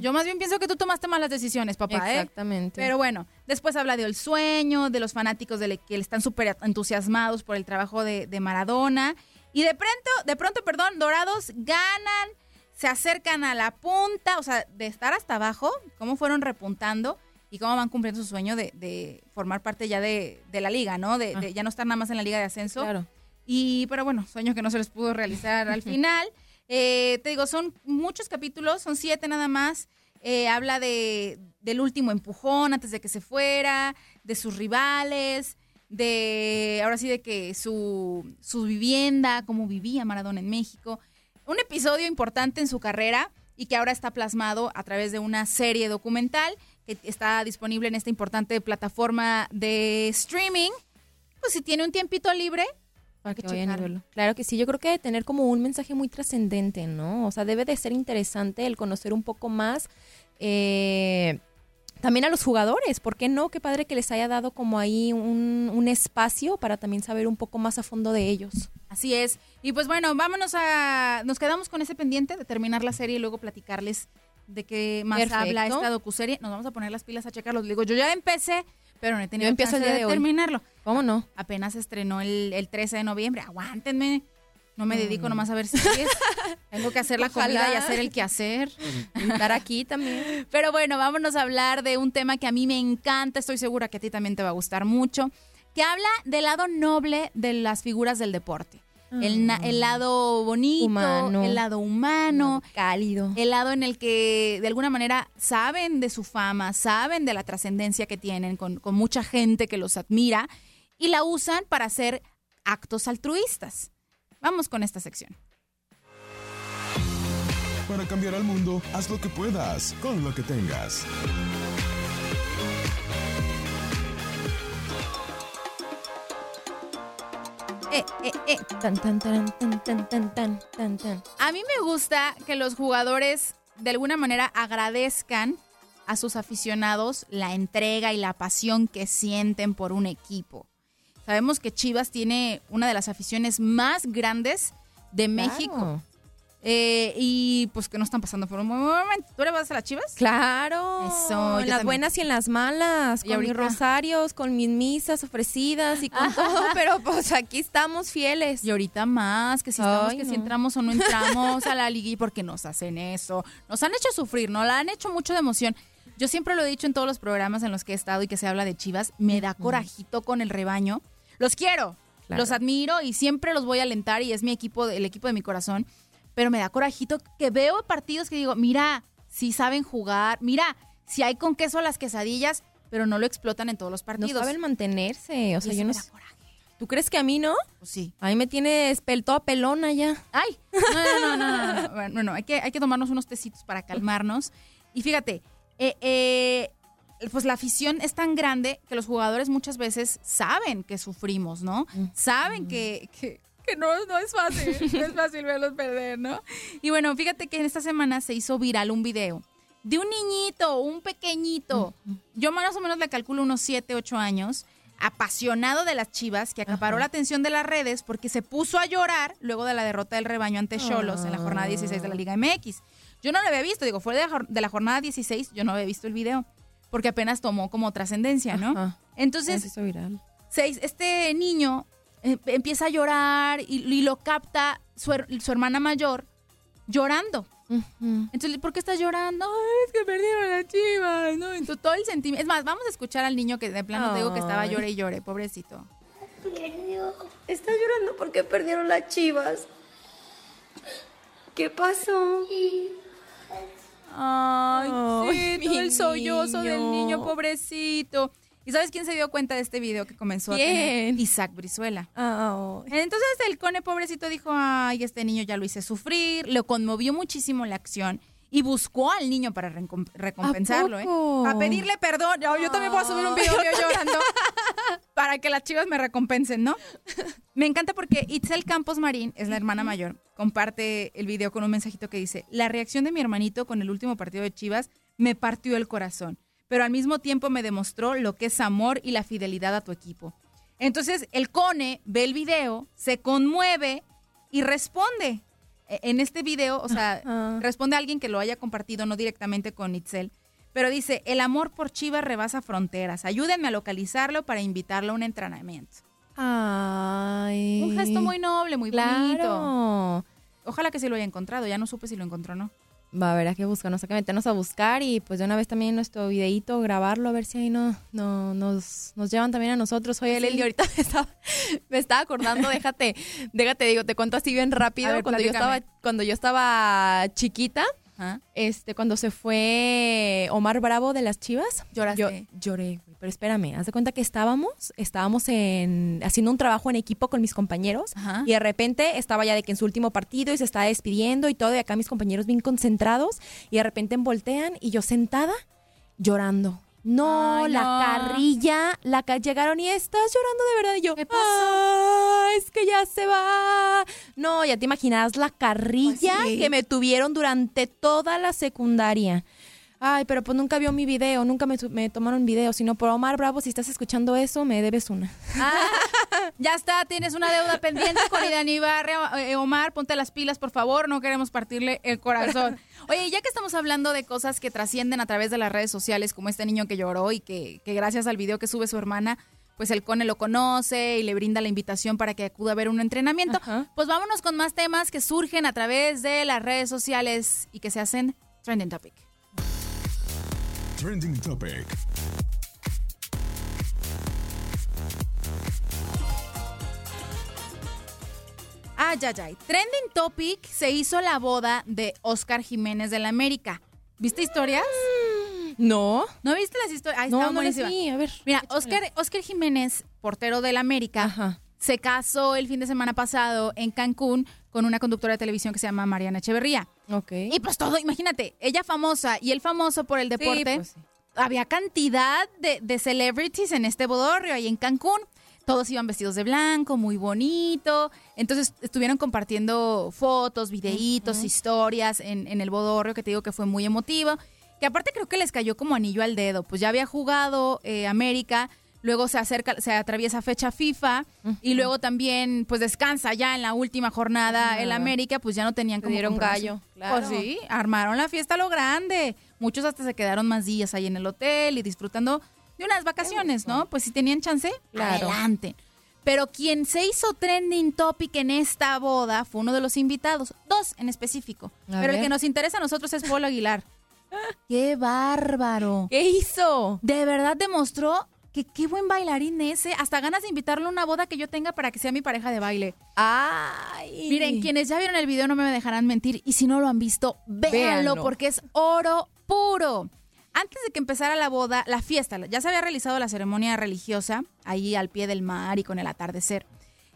Yo más bien pienso que tú tomaste malas decisiones, papá. ¿eh? Exactamente. Pero bueno, después habla del sueño, de los fanáticos de le- que están súper entusiasmados por el trabajo de, de Maradona. Y de pronto, de pronto, perdón, Dorados ganan, se acercan a la punta, o sea, de estar hasta abajo, cómo fueron repuntando y cómo van cumpliendo su sueño de, de formar parte ya de, de la liga, ¿no? De, de ya no estar nada más en la liga de ascenso. Claro. Y, pero bueno, sueño que no se les pudo realizar al final. Eh, te digo, son muchos capítulos, son siete nada más. Eh, habla de, del último empujón antes de que se fuera, de sus rivales, de, ahora sí, de que su, su vivienda, cómo vivía Maradona en México. Un episodio importante en su carrera y que ahora está plasmado a través de una serie documental que está disponible en esta importante plataforma de streaming. Pues si tiene un tiempito libre, Para que que vayan a checarlo. verlo. Claro que sí, yo creo que debe tener como un mensaje muy trascendente, ¿no? O sea, debe de ser interesante el conocer un poco más eh, también a los jugadores, ¿por qué no? Qué padre que les haya dado como ahí un, un espacio para también saber un poco más a fondo de ellos. Así es. Y pues bueno, vámonos a. Nos quedamos con ese pendiente de terminar la serie y luego platicarles de qué más Perfecto. habla esta docuserie. Nos vamos a poner las pilas a checarlos. Digo, yo ya empecé, pero no he tenido Yo empiezo el día de hoy. terminarlo. ¿Cómo no? Apenas estrenó el, el 13 de noviembre. Aguántenme. No me dedico Mm. nomás a ver series. Tengo que hacer la Ojalá. comida y hacer el quehacer. Estar aquí también. Pero bueno, vámonos a hablar de un tema que a mí me encanta. Estoy segura que a ti también te va a gustar mucho. Que habla del lado noble de las figuras del deporte. El, na- el lado bonito, Humano. el lado humano, cálido. el lado en el que de alguna manera saben de su fama, saben de la trascendencia que tienen con, con mucha gente que los admira y la usan para hacer actos altruistas. Vamos con esta sección. Para cambiar al mundo, haz lo que puedas, con lo que tengas. Eh, eh, eh. Tan, tan, tan, tan, tan, tan, tan, tan, tan. A mí me gusta que los jugadores de alguna manera agradezcan a sus aficionados la entrega y la pasión que sienten por un equipo. Sabemos que Chivas tiene una de las aficiones más grandes de México. Claro. Eh, y pues que no están pasando por un buen momento. ¿Tú le vas a las Chivas? Claro. Eso, en las también. buenas y en las malas, Y con mis ahorita- rosarios, con mis misas ofrecidas y con todo, pero pues aquí estamos fieles. Y ahorita más, que si estamos, Ay, que si no. entramos o no entramos a la liguilla, porque nos hacen eso. Nos han hecho sufrir, nos la han hecho mucho de emoción. Yo siempre lo he dicho en todos los programas en los que he estado y que se habla de Chivas, me da corajito con el rebaño. Los quiero, Claro. los admiro y siempre los voy a alentar y es mi equipo, el equipo de mi corazón. Pero me da corajito que veo partidos que digo, mira, si saben jugar, mira, si hay con queso las quesadillas, pero no lo explotan en todos los No partidos. saben mantenerse, o sea, yo no me da sé. ¿Tú crees que a mí no? Pues sí. A mí me tienes pel toda pelona ya. Ay, no, no, no, no, no, no. Bueno, no, hay que, hay que tomarnos unos tecitos para calmarnos. Y fíjate, eh, eh, pues la afición es tan grande que los jugadores muchas veces saben que sufrimos, ¿no? Saben que, que, que no, no es fácil, no es fácil verlos perder, ¿no? Y bueno, fíjate que en esta semana se hizo viral un video de un niñito, un pequeñito. Yo más o menos le calculo unos 7, 8 años, apasionado de las chivas, que acaparó la atención de las redes porque se puso a llorar luego de la derrota del rebaño ante Cholos en la jornada 16 de la Liga MX. Yo no lo había visto, digo, fue de la, de la jornada 16, yo no había visto el video, porque apenas tomó como trascendencia, ¿no? Entonces, Se hizo viral. seis, este niño empieza a llorar y, y lo capta su, su hermana mayor llorando. Entonces, ¿por qué estás llorando? Ay, es que perdieron las chivas, ¿no? Entonces, todo el sentimiento. Es más, vamos a escuchar al niño que de plano te digo que estaba llore y llore, pobrecito. Perdió. Está llorando porque perdieron las chivas. ¿Qué pasó? Ay, Ay, sí, todo el sollozo del niño. niño, pobrecito. ¿Y sabes quién se dio cuenta de este video que comenzó a tener? Isaac Brizuela. Entonces el cone pobrecito dijo, ay, este niño ya lo hice sufrir, lo conmovió muchísimo la acción y buscó al niño para recom- recompensarlo, ¿eh? poco? A pedirle perdón. Yo, yo también voy a subir un video yo llorando para que las chivas me recompensen, ¿no? Me encanta porque Itzel Campos Marín es la hermana mayor. Comparte el video con un mensajito que dice, la reacción de mi hermanito con el último partido de Chivas me partió el corazón, pero al mismo tiempo me demostró lo que es amor y la fidelidad a tu equipo. Entonces el Cone ve el video, se conmueve y responde. E- En este video, o sea, responde a alguien que lo haya compartido, no directamente con Itzel, pero dice, el amor por Chivas rebasa fronteras. Ayúdenme a localizarlo para invitarlo a un entrenamiento. Ay. Un gesto muy noble, muy Claro. bonito. Ojalá que sí lo haya encontrado. Ya no supe si lo encontró o no. Va a haber que buscarnos, hay que meternos a buscar y pues de una vez también nuestro videíto, grabarlo, a ver si ahí no, no nos, nos llevan también a nosotros. Oye, Sí. Leli, ahorita me estaba, me estaba acordando, déjate, déjate, digo, te cuento así bien rápido. Ver, cuando yo estaba, cuando yo estaba chiquita, este, cuando se fue Omar Bravo de las Chivas, Lloraste. yo lloré, pero espérame, haz de cuenta que estábamos, estábamos en, haciendo un trabajo en equipo con mis compañeros y de repente estaba ya de que en su último partido y se estaba despidiendo y todo, y acá mis compañeros bien concentrados y de repente voltean y yo sentada llorando. No, Ay, la no. carrilla, la ca- llegaron y estás llorando de verdad y yo. ¿Qué pasó? es que ya se va. No, ya te imaginarás la carrilla Pues sí. que me tuvieron durante toda la secundaria. Ay, pero pues nunca vio mi video, nunca me, me tomaron video, sino por Omar Bravo, si estás escuchando eso, me debes una. Ya está, tienes una deuda pendiente con Idani Barria. Eh, Omar, ponte las pilas, por favor. No queremos partirle el corazón. Oye, ya que estamos hablando de cosas que trascienden a través de las redes sociales, como este niño que lloró y que, que gracias al video que sube su hermana, pues el Cone lo conoce y le brinda la invitación para que acuda a ver un entrenamiento. Pues vámonos con más temas que surgen a través de las redes sociales y que se hacen trending topic. Trending Topic. Ay, ay, ay. Trending Topic se hizo la boda de Oscar Jiménez de la América. ¿Viste historias? No. ¿No viste las historias? Ay, No, no las vi, a ver, Mira, Oscar, Oscar Jiménez, portero del América, se casó el fin de semana pasado en Cancún con una conductora de televisión que se llama Mariana Echeverría. Ok. Y pues todo, imagínate, ella famosa y él famoso por el deporte. pues sí. Había cantidad de, de celebrities en este bodorrio ahí en Cancún. Todos iban vestidos de blanco, muy bonito. Entonces estuvieron compartiendo fotos, videitos, historias en, en el bodorrio, que te digo que fue muy emotivo. Que aparte creo que les cayó como anillo al dedo. Pues ya había jugado eh, América, luego se acerca, se atraviesa fecha FIFA y luego también pues descansa ya en la última jornada el Ajá. América, pues ya no tenían como dieron gallo, claro. Pues sí, armaron la fiesta a lo grande. Muchos hasta se quedaron más días ahí en el hotel y disfrutando de unas vacaciones, ¿no? Pues si tenían chance, Claro. adelante. Pero quien se hizo trending topic en esta boda fue uno de los invitados, dos en específico. A Pero el que nos interesa a nosotros es Polo Aguilar. ¡Qué bárbaro! ¿Qué hizo? De verdad demostró que qué buen bailarín ese. Hasta ganas de invitarlo a una boda que yo tenga para que sea mi pareja de baile. ¡Ay! Miren, quienes ya vieron el video no me dejarán mentir. Y si no lo han visto, véanlo, Véanlo. porque es oro puro. Antes de que empezara la boda, la fiesta, ya se había realizado la ceremonia religiosa ahí al pie del mar y con el atardecer.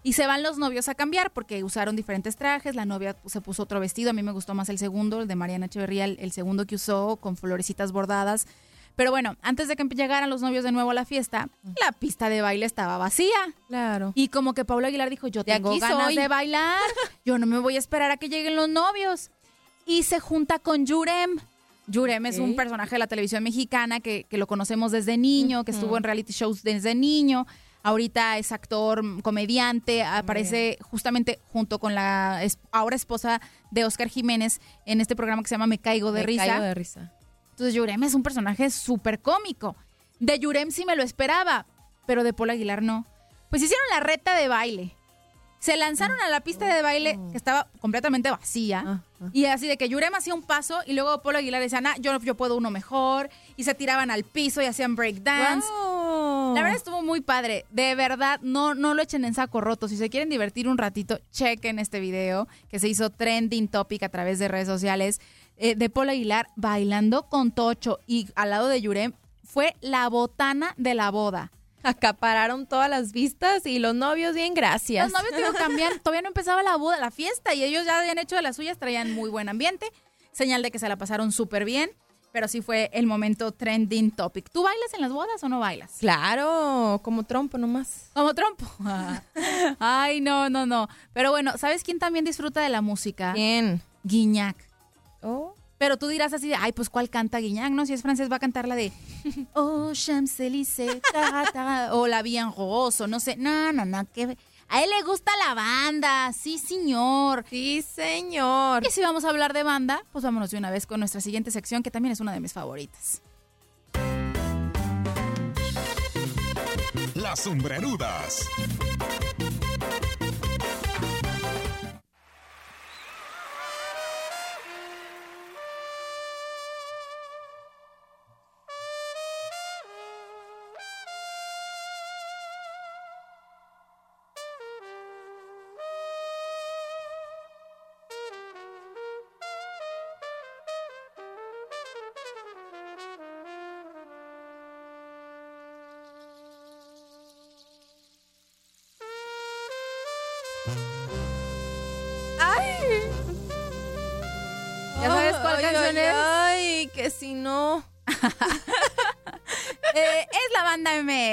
Y se van los novios a cambiar porque usaron diferentes trajes. La novia se puso otro vestido. A mí me gustó más el segundo, el de Mariana Echeverría, el, el segundo que usó con florecitas bordadas. Pero bueno, antes de que llegaran los novios de nuevo a la fiesta, la pista de baile estaba vacía. Claro. Y como que Pablo Aguilar dijo, yo tengo aquí ganas soy. de bailar, yo no me voy a esperar a que lleguen los novios. Y se junta con Yurem. Yurem es un personaje de la televisión mexicana que, que lo conocemos desde niño, que estuvo en reality shows desde niño. Ahorita es actor, comediante, aparece justamente junto con la ahora esposa de Oscar Jiménez en este programa que se llama Me Caigo de Me Risa. caigo de risa. Entonces Yurem es un personaje súper cómico. De Yurem sí me lo esperaba, pero de Paul Aguilar no. Pues hicieron la reta de baile. Se lanzaron a la pista de baile que estaba completamente vacía Y así de que Yurem hacía un paso y luego Polo Aguilar decía, nah, yo, yo puedo uno mejor. Y se tiraban al piso y hacían breakdance. La verdad estuvo muy padre. De verdad, no, no lo echen en saco roto. Si se quieren divertir un ratito, chequen este video que se hizo trending topic a través de redes sociales eh, de Polo Aguilar bailando con Tocho y al lado de Yurem. Fue la botana de la boda. Acapararon todas las vistas y los novios bien gracias. Los novios digo, cambian, todavía no empezaba la boda, la fiesta y ellos ya habían hecho de las suyas, traían muy buen ambiente, señal de que se la pasaron súper bien, pero sí fue el momento trending topic. ¿Tú bailas en las bodas o no bailas? Claro, como trompo nomás. Como trompo. Ay, no, no, no. Pero bueno, ¿sabes quién también disfruta de la música? ¿Quién? Guiñac. Oh. Pero tú dirás así de, ay, pues ¿cuál canta Guiñac? No, si es francés va a cantar la de Oh, Champs-Élysées, ta, ta, o la Bien Rose, o no sé. No, no, no, que a él le gusta la banda, sí, señor. Sí, señor. Y si vamos a hablar de banda, pues vámonos de una vez con nuestra siguiente sección, que también es una de mis favoritas. Las sombrerudas.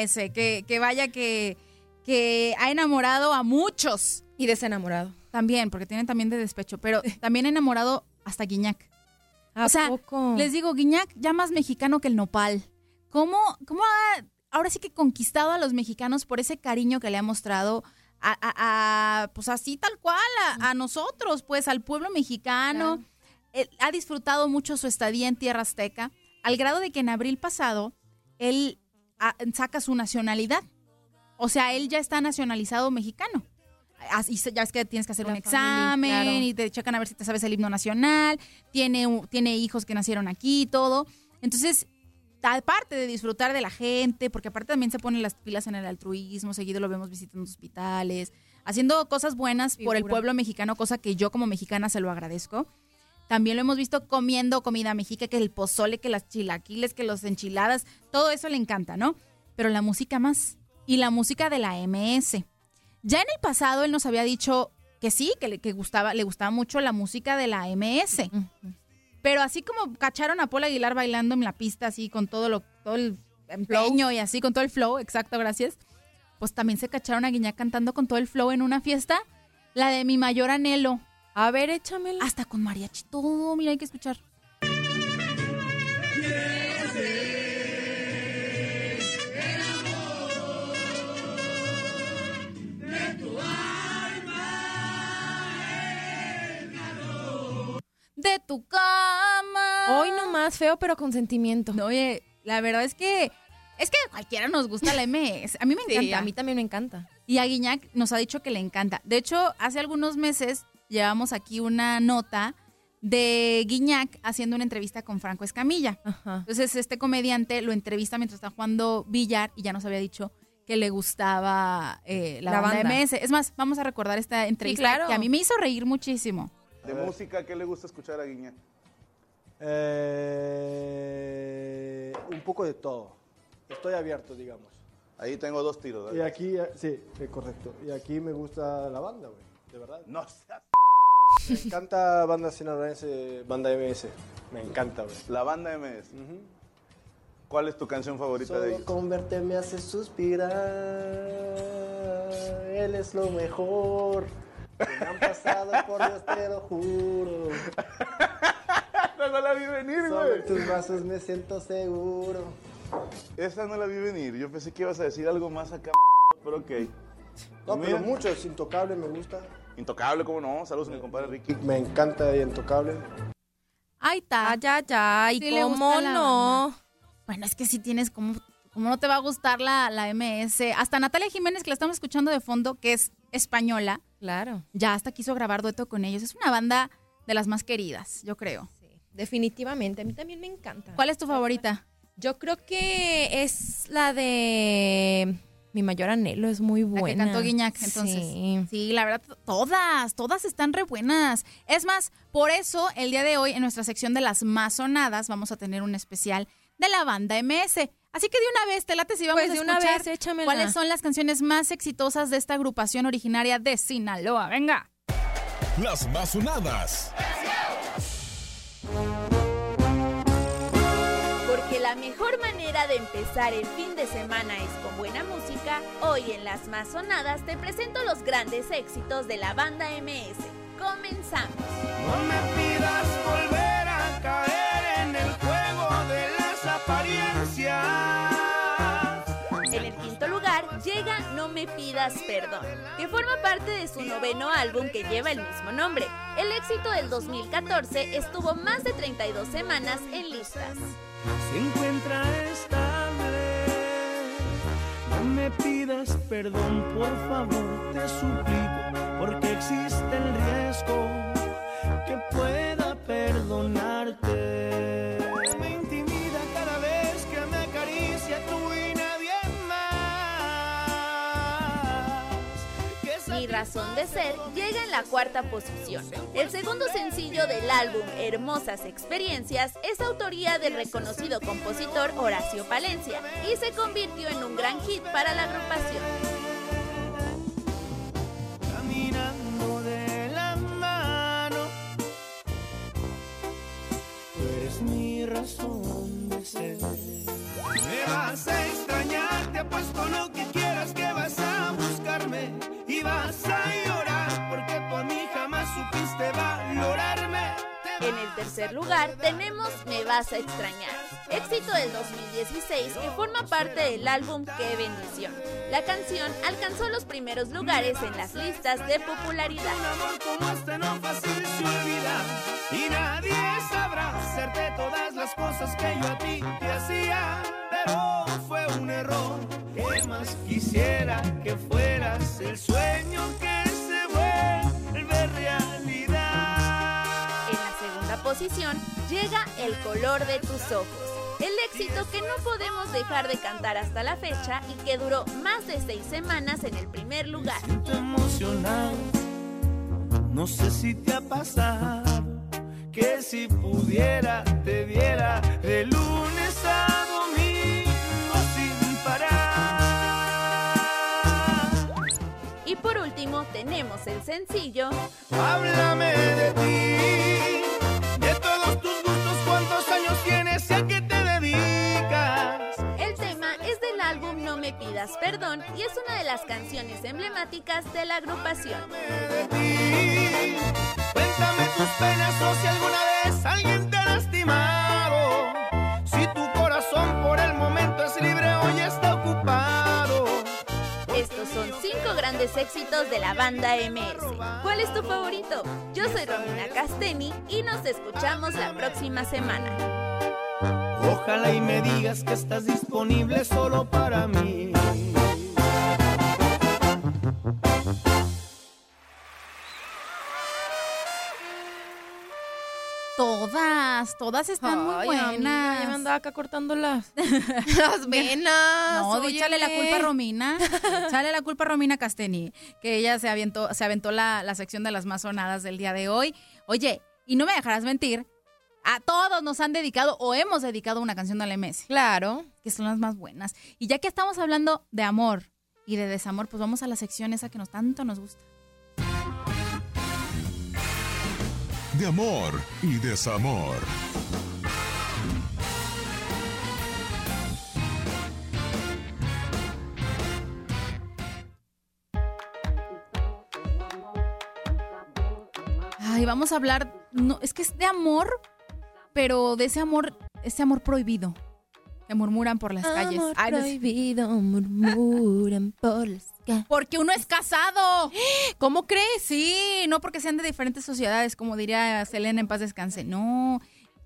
Que, que vaya que, que ha enamorado a muchos. Y desenamorado. También, porque tienen también de despecho, pero también ha enamorado hasta Guiñac. ¿A o sea, poco? les digo, Guiñac ya más mexicano que el nopal. ¿Cómo, cómo ha ahora sí que conquistado a los mexicanos por ese cariño que le ha mostrado a, a- a, pues así tal cual, a, a nosotros, pues al pueblo mexicano? Él ha disfrutado mucho su estadía en Tierra Azteca, al grado de que en abril pasado él saca su nacionalidad. O sea, él ya está nacionalizado mexicano. Así ya ves que tienes que hacer La un familia, examen claro. y te checan a ver si te sabes el himno nacional. Tiene, tiene hijos que nacieron aquí y todo. Entonces, aparte de disfrutar de la gente, porque aparte también se ponen las pilas en el altruismo, seguido lo vemos visitando hospitales, haciendo cosas buenas por el pueblo mexicano, cosa que yo como mexicana se lo agradezco. También lo hemos visto comiendo comida mexica, que el pozole, que las chilaquiles, que los enchiladas, todo eso le encanta, ¿no? Pero la música más. Y la música de la MS. Ya en el pasado él nos había dicho que sí, que le, que gustaba, le gustaba mucho la música de la MS. Pero así como cacharon a Paul Aguilar bailando en la pista, así con todo lo, todo el empeño y así, con todo el flow, exacto, gracias. Pues también se cacharon a Guiñac cantando con todo el flow en una fiesta, la de mi mayor anhelo. A ver, échamela. Hasta con mariachi, todo, mira, hay que escuchar. De tu cama. Hoy nomás feo, pero con sentimiento. No, oye, la verdad es que es que a cualquiera nos gusta la MS. A mí me Sí, encanta. a mí también me encanta. Y a Guiñac nos ha dicho que le encanta. De hecho, hace algunos meses llevamos aquí una nota de Guiñac haciendo una entrevista con Franco Escamilla. Entonces, este comediante lo entrevista mientras está jugando billar y ya nos había dicho que le gustaba eh, la, La banda, banda. MS. Es más, vamos a recordar esta entrevista claro. que a mí me hizo reír muchísimo. De música, ¿qué le gusta escuchar a Guiñac? Eh, un poco de todo. Estoy abierto, digamos. Ahí tengo dos tiros. Y dale. aquí, eh, sí, correcto. Y aquí me gusta la banda, güey. De verdad. No seas- Me encanta banda sinaloense, banda MS. Me encanta, güey. La banda MS. ¿Cuál es tu canción favorita de Solo ellos? con verte me hace suspirar. Él es lo mejor. Que me han pasado, por Dios te lo juro. No la vi venir, güey. en tus brazos me siento seguro. Esa no la vi venir. Yo pensé que ibas a decir algo más acá, pero ok. No, Mira. pero mucho, es intocable, me gusta. Intocable, ¿cómo no? Saludos a mi compadre Ricky. Me encanta Intocable. Ahí está. Ay, ay, ay, Sí ¿cómo no? Bueno, es que si tienes como, como no te va a gustar la, la MS. Hasta Natalia Jiménez, que la estamos escuchando de fondo, que es española, Claro. ya hasta quiso grabar dueto con ellos. Es una banda de las más queridas, yo creo. Definitivamente, a mí también me encanta. ¿Cuál es tu favorita? Yo creo que es la de Mi mayor anhelo, es muy buena. La que cantó Guiñac, entonces. Sí. Sí, la verdad, todas, todas están re buenas. Es más, por eso el día de hoy en nuestra sección de las más sonadas vamos a tener un especial de la banda MS. Así que de una vez, te late si vamos Pues a de una escuchar vez, échamela. cuáles son las canciones más exitosas de esta agrupación originaria de Sinaloa. Venga. Las más sonadas. La mejor manera de empezar el fin de semana es con buena música, hoy en las más sonadas te presento los grandes éxitos de la banda MS. Comenzamos. No me pidas volver a caer en el juego de las apariencias. En el quinto lugar llega No me pidas perdón, que forma parte de su noveno álbum que lleva el mismo nombre. El éxito del 2014 estuvo más de 32 semanas en listas. Se encuentra estable. No me pidas perdón, por favor, te suplico, porque existe el riesgo que pueda perdonarte. Mi razón de ser llega en la cuarta posición. El segundo sencillo del álbum Hermosas Experiencias es autoría del reconocido compositor Horacio Palencia y se convirtió en un gran hit para la agrupación. Tercer lugar tenemos Me vas a extrañar, éxito del 2016 que forma parte del álbum Qué bendición. La canción alcanzó los primeros lugares en las listas de popularidad. Este y nadie sabrá hacerte todas las cosas que yo a ti te hacía. Pero fue un error que más quisiera que fueras el sueño que se vuelve realidad. En la segunda posición llega El color de tus ojos, el éxito que no podemos dejar de cantar hasta la fecha y que duró más de seis semanas en el primer lugar. No sé si te ha pasado que si pudiera te viera de lunes a domingo sin parar. Y por último tenemos el sencillo Háblame de ti, Perdón y es una de las canciones emblemáticas de la agrupación. Cuéntame tus penas o si alguna vez alguien te ha lastimado. Si tu corazón por el momento es libre, hoy está ocupado. Estos son cinco grandes éxitos de la banda MS. ¿Cuál es tu favorito? Yo soy Romina Casteni y nos escuchamos la próxima semana. Ojalá y me digas que estás disponible solo para mí. Todas, todas están muy buenas. amiga, ya me andaba acá cortando las, las venas. No, échale la culpa a Romina. Échale la culpa a Romina Casteni, que ella se aventó, se aventó la, la sección de las más sonadas del día de hoy. Oye, y no me dejarás mentir, a todos nos han dedicado o hemos dedicado una canción al MS. Claro. Que son las más buenas. Y ya que estamos hablando de amor y de desamor, pues vamos a la sección esa que nos tanto nos gusta. De amor y desamor. Ay, vamos a hablar, no, es que es de amor, pero de ese amor, ese amor prohibido, que murmuran por las calles. Amor Ay, prohibido, murmuran por las calles. Porque uno es casado. ¿Cómo crees? Sí, no porque sean de diferentes sociedades, como diría Selena en paz descanse. No.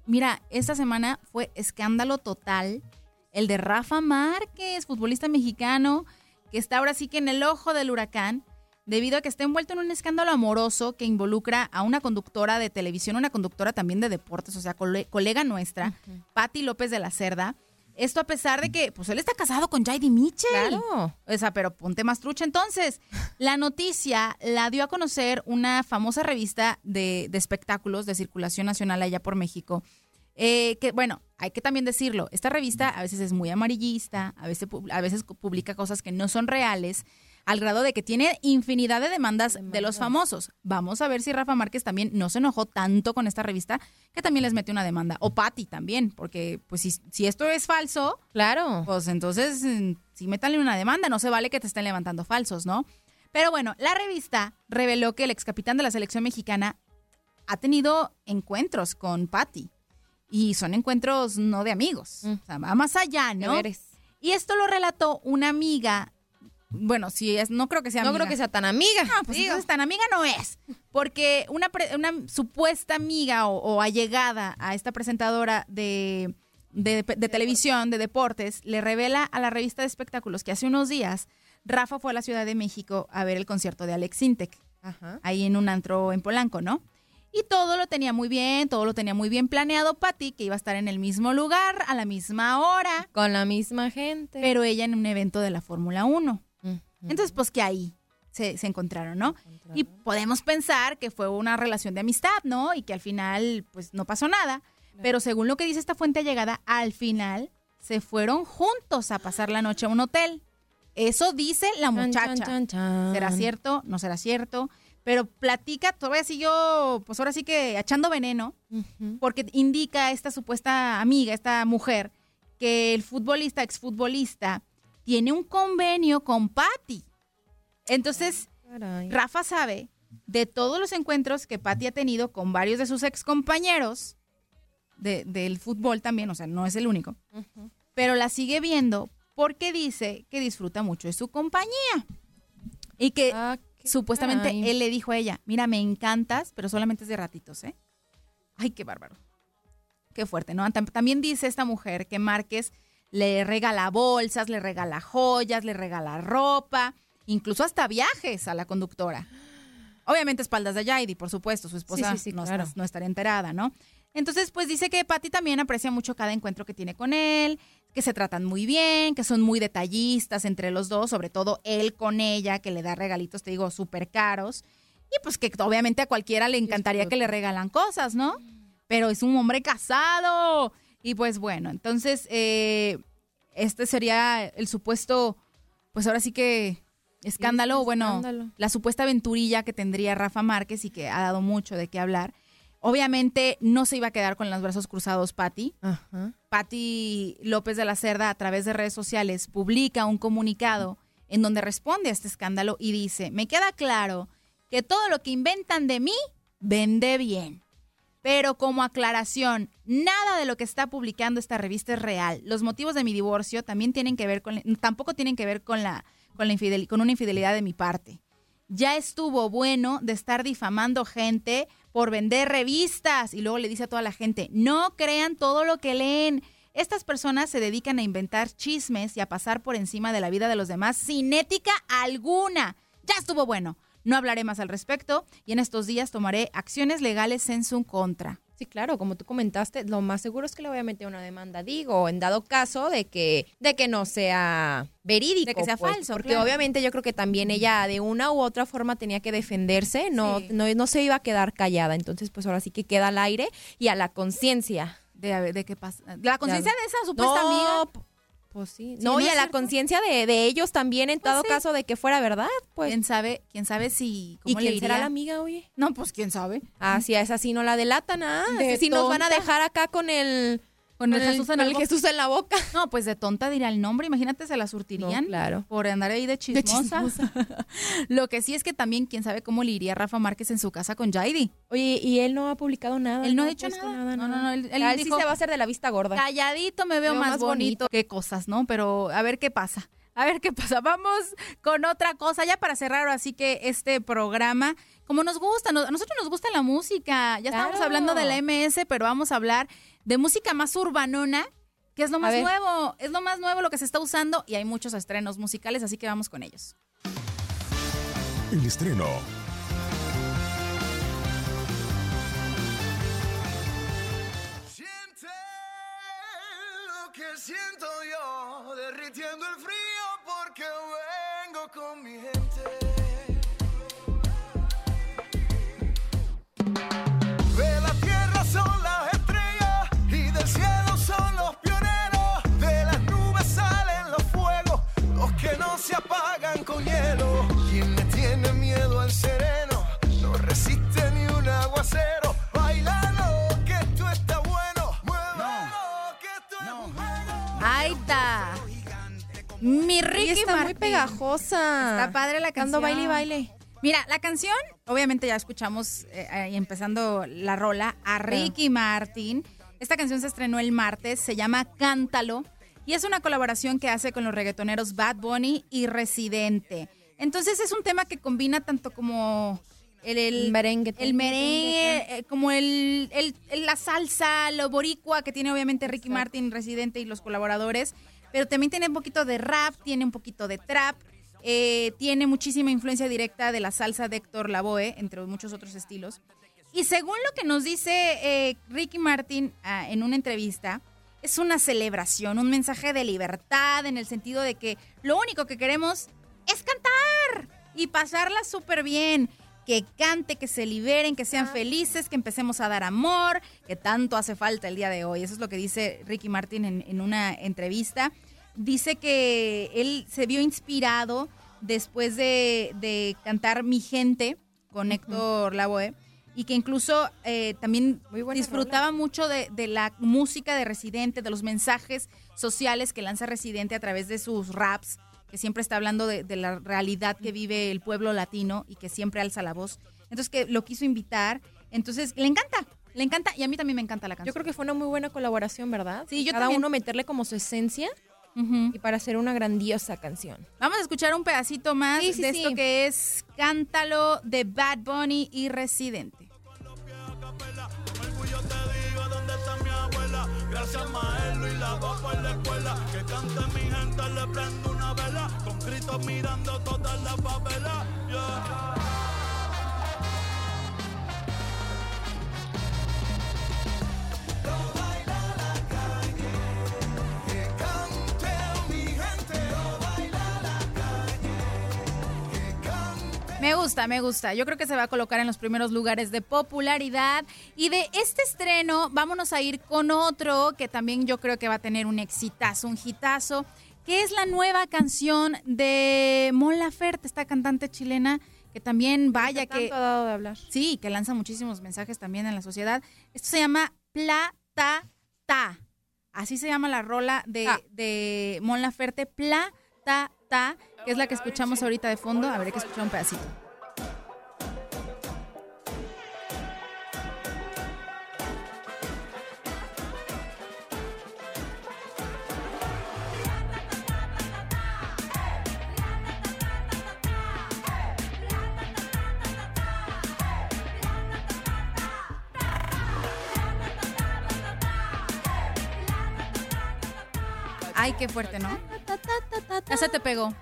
Mira, esta semana fue escándalo total el de Rafa Márquez, futbolista mexicano, que está ahora sí que en el ojo del huracán debido a que está envuelto en un escándalo amoroso que involucra a una conductora de televisión, una conductora también de deportes, o sea, cole- colega nuestra, Patti López de la Cerda. Esto a pesar de que, pues él está casado con Jaidi Mitchell. Claro. O sea, pero ponte más trucha. Entonces, la noticia la dio a conocer una famosa revista de, de espectáculos de circulación nacional allá por México. Eh, que bueno, hay que también decirlo, esta revista a veces es muy amarillista, a veces, a veces publica cosas que no son reales, al grado de que tiene infinidad de demandas de los famosos. Vamos a ver si Rafa Márquez también no se enojó tanto con esta revista que también les mete una demanda. O Patty también, porque pues si, si esto es falso, claro, pues entonces mm, sí métanle una demanda, no se vale que te estén levantando falsos, ¿no? Pero bueno, la revista reveló que el ex capitán de la selección mexicana ha tenido encuentros con Patty. Y son encuentros no de amigos. O sea, va más allá, ¿no? Y esto lo relató una amiga. Bueno, si es, no creo que sea No amiga. creo que sea tan amiga. No, pues entonces tan amiga no es. Porque una, pre- una supuesta amiga o, o allegada a esta presentadora de, de, de televisión, de deportes, le revela a la revista de espectáculos que hace unos días Rafa fue a la Ciudad de México a ver el concierto de Alex Intec. Ajá. Ahí en un antro en Polanco, ¿no? Y todo lo tenía muy bien, todo lo tenía muy bien planeado Patti, que iba a estar en el mismo lugar, a la misma hora. Con la misma gente. Pero ella en un evento de la Fórmula 1. Entonces, pues que ahí se, se encontraron, ¿no? Y podemos pensar que fue una relación de amistad, ¿no? Y que al final, pues no pasó nada. Pero según lo que dice esta fuente allegada, al final se fueron juntos a pasar la noche a un hotel. Eso dice la muchacha. chan, chan, chan. ¿Será cierto? ¿No será cierto? Pero platica, todavía así yo, pues ahora sí que echando veneno, porque indica esta supuesta amiga, esta mujer, que el futbolista, exfutbolista, tiene un convenio con Patty. Entonces, Caray. Rafa sabe de todos los encuentros que Patty ha tenido con varios de sus excompañeros de, del fútbol también, o sea, no es el único, pero la sigue viendo porque dice que disfruta mucho de su compañía. Y que supuestamente caray. él le dijo a ella, mira, me encantas, pero solamente es de ratitos, ¿eh? Ay, qué bárbaro. Qué fuerte, ¿no? Tam- También dice esta mujer que Márquez le regala bolsas, le regala joyas, le regala ropa, incluso hasta viajes a la conductora. Obviamente espaldas de Jaidi, por supuesto, su esposa Sí, sí, sí, no, claro. no estaría enterada, ¿no? Entonces, pues dice que Patty también aprecia mucho cada encuentro que tiene con él, que se tratan muy bien, que son muy detallistas entre los dos, sobre todo él con ella, que le da regalitos, te digo, súper caros. Y pues que obviamente a cualquiera le encantaría que le regalan cosas, ¿no? Pero es un hombre casado. Y pues bueno, entonces eh, este sería el supuesto, pues ahora sí que escándalo, Sí, bueno, escándalo. la supuesta aventurilla que tendría Rafa Márquez y que ha dado mucho de qué hablar. Obviamente no se iba a quedar con los brazos cruzados Patti. Patti López de la Cerda a través de redes sociales publica un comunicado en donde responde a este escándalo y dice, me queda claro que todo lo que inventan de mí vende bien. Pero como aclaración, nada de lo que está publicando esta revista es real. Los motivos de mi divorcio también tienen que ver con, tampoco tienen que ver con la, con la con una infidelidad de mi parte. Ya estuvo bueno de estar difamando gente por vender revistas y luego le dice a toda la gente, no crean todo lo que leen. Estas personas se dedican a inventar chismes y a pasar por encima de la vida de los demás sin ética alguna. Ya estuvo bueno. No hablaré más al respecto y en estos días tomaré acciones legales en su contra. Sí, claro, como tú comentaste, lo más seguro es que le voy a meter una demanda, digo, en dado caso de que, de que no sea verídico. De que sea pues, falso, Porque claro. obviamente yo creo que también ella de una u otra forma tenía que defenderse, no, Sí. no, no se iba a quedar callada. Entonces, pues ahora sí que queda al aire y a la conciencia. De, de qué pasa. La conciencia de esa supuesta No, amiga. Pues sí. Sí, no, ¿no y a la conciencia de, de ellos también, en dado sí. caso de que fuera verdad, pues. ¿Quién sabe, quién sabe si ¿Y cómo le quién será iría? la amiga, oye? No, pues quién sabe. Ah, si a esa sí no la delatan, ah. De Si nos van a dejar acá con el. Con el Jesús en el el Jesús en la boca. No, pues de tonta dirá el nombre, imagínate, se la surtirían. No, claro. Por andar ahí de chismosa. Lo que sí es que también, quién sabe cómo le iría Rafa Márquez en su casa con Jaidi. Oye, y él no ha publicado nada. Él no ha dicho puesto nada. No, no, no, él- él dijo- sí se va a hacer de la vista gorda. Calladito me veo, Veo más, más bonito. bonito. Qué cosas, ¿no? Pero a ver qué pasa. A ver qué pasa. Vamos con otra cosa, ya para cerrar así que este programa, como nos gusta, a nosotros nos gusta la música. Ya estábamos Claro. hablando de la MS, pero vamos a hablar de música más urbanona, que es lo más nuevo. Es lo más nuevo lo que se está usando y hay muchos estrenos musicales, así que vamos con ellos. El estreno. lo que siento yo, derritiendo el frío porque vengo con mi gente. Mi Ricky está muy pegajosa. Está padre la canción. Dando baile y baile. Mira, la canción, obviamente ya escuchamos eh, empezando la rola a Ricky Martin. Esta canción se estrenó el martes, se llama Cántalo y es una colaboración que hace con los reggaetoneros Bad Bunny y Residente. Entonces es un tema que combina tanto como el, el merengue. el merengue, eh, como el- la salsa, lo boricua que tiene obviamente Ricky Martin, Residente y los colaboradores, pero también tiene un poquito de rap, tiene un poquito de trap, eh, tiene muchísima influencia directa de la salsa de Héctor Lavoe, entre muchos otros estilos. Y según lo que nos dice eh, Ricky Martin ah, en una entrevista, es una celebración, un mensaje de libertad en el sentido de que lo único que queremos es cantar y pasarla súper bien. Que cante, que se liberen, que sean felices, que empecemos a dar amor, que tanto hace falta el día de hoy. Eso es lo que dice Ricky Martin en, en una entrevista. Dice que él se vio inspirado después de, de cantar Mi Gente con Héctor Lavoe y que incluso eh, también disfrutaba mucho de, de la música de Residente, de los mensajes sociales que lanza Residente a través de sus raps, que siempre está hablando de, de la realidad que vive el pueblo latino y que siempre alza la voz. Entonces que lo quiso invitar, entonces le encanta, le encanta y a mí también me encanta la canción. Yo creo que fue una muy buena colaboración, ¿verdad? Sí, yo Cada también. uno meterle como su esencia y para hacer una grandiosa canción. Vamos a escuchar un pedacito más Sí, sí, de esto que es Cántalo de Bad Bunny y Residente. Gracias Maelo y la voz por la escuela Que cante mi gente, le prendo una vela Con gritos mirando toda la favela yeah. Me gusta, me gusta. Yo creo que se va a colocar en los primeros lugares de popularidad. Y de este estreno, vámonos a ir con otro que también yo creo que va a tener un exitazo, un hitazo, que es la nueva canción de Mon Laferte, esta cantante chilena que también vaya que... tanto ha dado de hablar. Sí, que lanza muchísimos mensajes también en la sociedad. Esto se llama Plata Ta. Así se llama la rola de, de Mon Laferte, Plata Que es la que escuchamos ahorita de fondo. A ver, hay que escuchar un pedacito. Qué fuerte, ¿no? Se te pegó.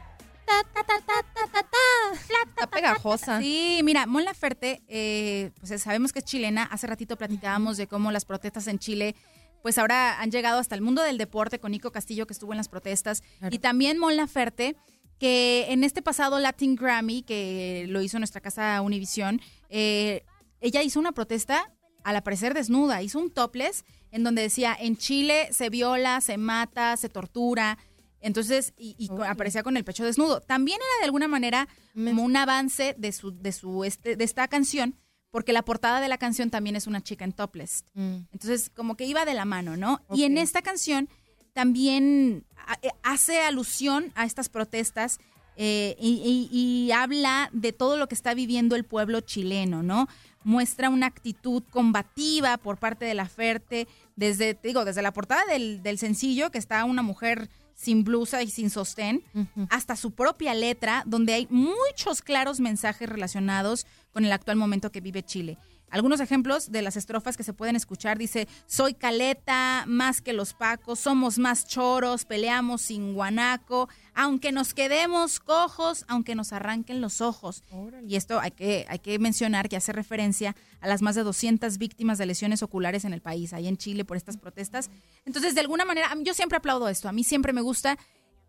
Está pegajosa. Sí, mira, Mon Laferte, eh, pues sabemos que es chilena. Hace ratito platicábamos de cómo las protestas en Chile, pues ahora han llegado hasta el mundo del deporte con Nico Castillo, que estuvo en las protestas. Y también Mon Laferte, que en este pasado Latin Grammy, que lo hizo nuestra casa Univisión, eh, ella hizo una protesta, al aparecer desnuda, hizo un topless en donde decía, en Chile se viola, se mata, se tortura. Entonces, y, aparecía con el pecho desnudo. También era de alguna manera como un avance de su, de su este, de esta canción, porque la portada de la canción también es una chica en topless. Entonces, como que iba de la mano, ¿no? Y en esta canción también eh, hace alusión a estas protestas eh, y, y- y habla de todo lo que está viviendo el pueblo chileno, ¿no? Muestra una actitud combativa por parte de la Ferte, desde, digo, desde la portada del, del sencillo, que está una mujer sin blusa y sin sostén, hasta su propia letra, donde hay muchos claros mensajes relacionados con el actual momento que vive Chile. Algunos ejemplos de las estrofas que se pueden escuchar. Dice, soy caleta, más que los pacos, somos más choros, peleamos sin guanaco, aunque nos quedemos cojos, aunque nos arranquen los ojos. Y esto hay que, hay que mencionar que hace referencia a las más de 200 víctimas de lesiones oculares en el país, ahí en Chile, por estas protestas. Entonces, de alguna manera, yo siempre aplaudo esto. A mí siempre me gusta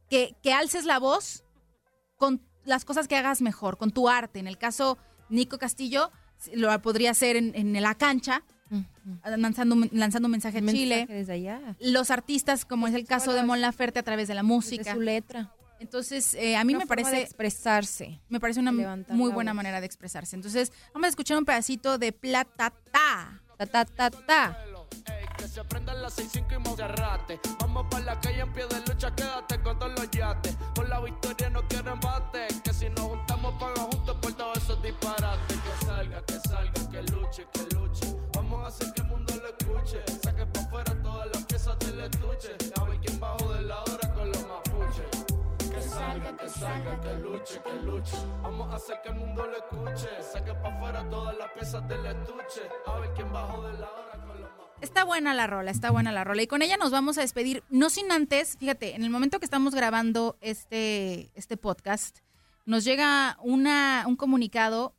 que, que alces la voz con las cosas que hagas mejor, con tu arte. En el caso Nico Castillo, lo podría hacer en, en la cancha, lanzando, lanzando un mensaje a Mensaje Chile. desde allá. Los artistas, como es el caso de Mon Laferte, a través de la música. su letra. Entonces, eh, a mí Una me parece... de expresarse. Me parece una muy buena voz. manera de expresarse. Entonces, vamos a escuchar un pedacito de Platata. Ta, ta, ta, ta. Que se prendan las 6-5 y Monserrate. Vamos para la calle en pie de lucha, quédate con todos los yates. Por la victoria no quiero embate. Que si nos juntamos, paga juntos por todos esos disparates. Salga, que salga, que luche, que luche. Vamos a hacer que el mundo lo escuche. Saque para afuera todas las piezas del estuche. A ver quién bajo de la hora con los mapuches. Que salga, que salga, que luche, que luche. Vamos a hacer que el mundo lo escuche. Saque para afuera todas las piezas del estuche. A ver quién bajo de la hora con los mapuches. Está buena la rola, está buena la rola. Y con ella nos vamos a despedir, no sin antes, fíjate, en el momento que estamos grabando este, este podcast, nos llega una, un comunicado,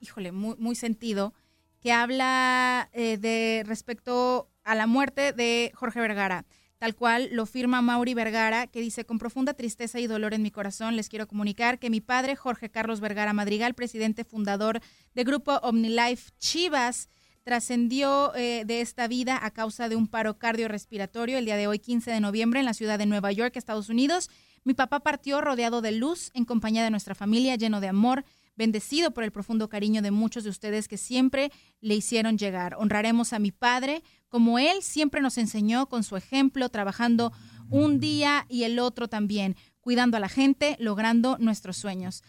híjole, muy, muy sentido, que habla eh, de respecto a la muerte de Jorge Vergara. Tal cual lo firma Mauri Vergara, que dice, con profunda tristeza y dolor en mi corazón, les quiero comunicar que mi padre, Jorge Carlos Vergara Madrigal, presidente fundador de Grupo OmniLife Chivas, trascendió eh, de esta vida a causa de un paro cardiorrespiratorio el día de hoy, 15 de noviembre, en la ciudad de Nueva York, Estados Unidos. Mi papá partió rodeado de luz, en compañía de nuestra familia, lleno de amor, bendecido por el profundo cariño de muchos de ustedes que siempre le hicieron llegar. Honraremos a mi padre como él siempre nos enseñó con su ejemplo, trabajando un día y el otro también, cuidando a la gente, logrando nuestros sueños.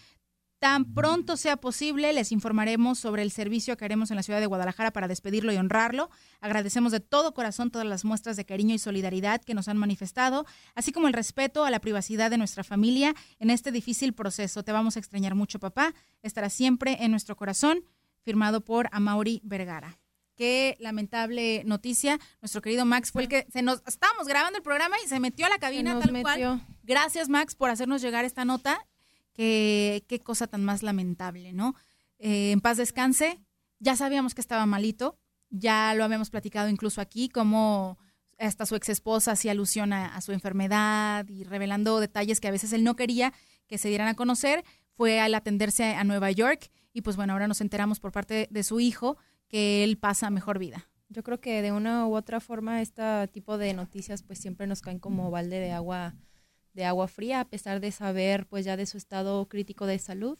Tan pronto sea posible, les informaremos sobre el servicio que haremos en la ciudad de Guadalajara para despedirlo y honrarlo. Agradecemos de todo corazón todas las muestras de cariño y solidaridad que nos han manifestado, así como el respeto a la privacidad de nuestra familia en este difícil proceso. Te vamos a extrañar mucho, papá. Estará siempre en nuestro corazón. Firmado por Amaury Vergara. Qué lamentable noticia. Nuestro querido Max fue el que se nos estábamos grabando el programa y se metió a la cabina tal metió. cual. Gracias, Max, por hacernos llegar esta nota. Qué, cosa tan más lamentable, ¿no? Eh, en paz descanse. Ya sabíamos que estaba malito. Ya lo habíamos platicado incluso aquí, como hasta su ex esposa hacía alusión a, su enfermedad y revelando detalles que a veces él no quería que se dieran a conocer. Fue al atenderse a Nueva York y pues bueno, ahora nos enteramos por parte de su hijo que él pasa mejor vida. Yo creo que de una u otra forma este tipo de noticias pues siempre nos caen como balde de agua de agua fría a pesar de saber pues ya de su estado crítico de salud.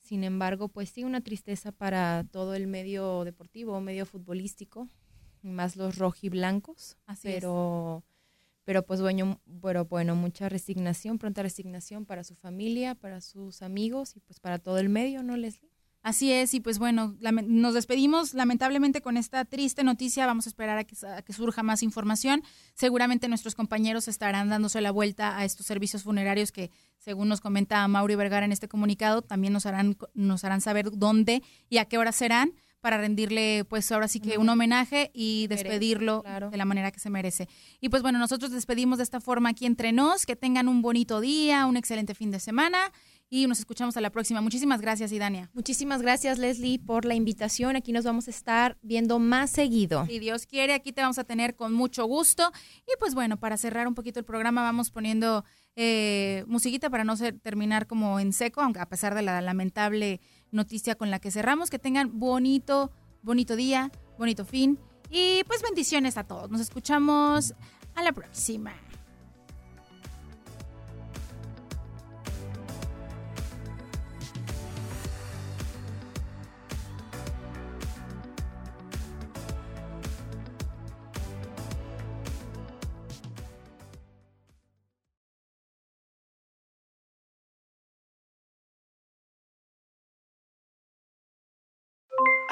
Sin embargo, pues sí una tristeza para todo el medio deportivo, medio futbolístico, más los rojiblancos, Así es. pero pero pues bueno, pero bueno, mucha resignación, pronta resignación para su familia, para sus amigos y pues para todo el medio, ¿no, Leslie? Así es, y pues bueno, nos despedimos lamentablemente con esta triste noticia. Vamos a esperar a que, a que surja más información. Seguramente nuestros compañeros estarán dándose la vuelta a estos servicios funerarios que, según nos comenta Mauri Vergara en este comunicado, también nos harán, nos harán saber dónde y a qué hora serán para rendirle, pues ahora sí que un homenaje y despedirlo claro. de la manera que se merece. Y pues bueno, nosotros despedimos de esta forma aquí entre nos. Que tengan un bonito día, un excelente fin de semana y nos escuchamos a la próxima. Muchísimas gracias, Idania. Muchísimas gracias, Leslie, por la invitación. Aquí nos vamos a estar viendo más seguido. Si Dios quiere, aquí te vamos a tener con mucho gusto. Y pues bueno, para cerrar un poquito el programa, vamos poniendo eh, musiquita para no ser- terminar como en seco, aunque a pesar de la lamentable noticia con la que cerramos, que tengan bonito, bonito día, bonito fin. Y pues bendiciones a todos. Nos escuchamos a la próxima.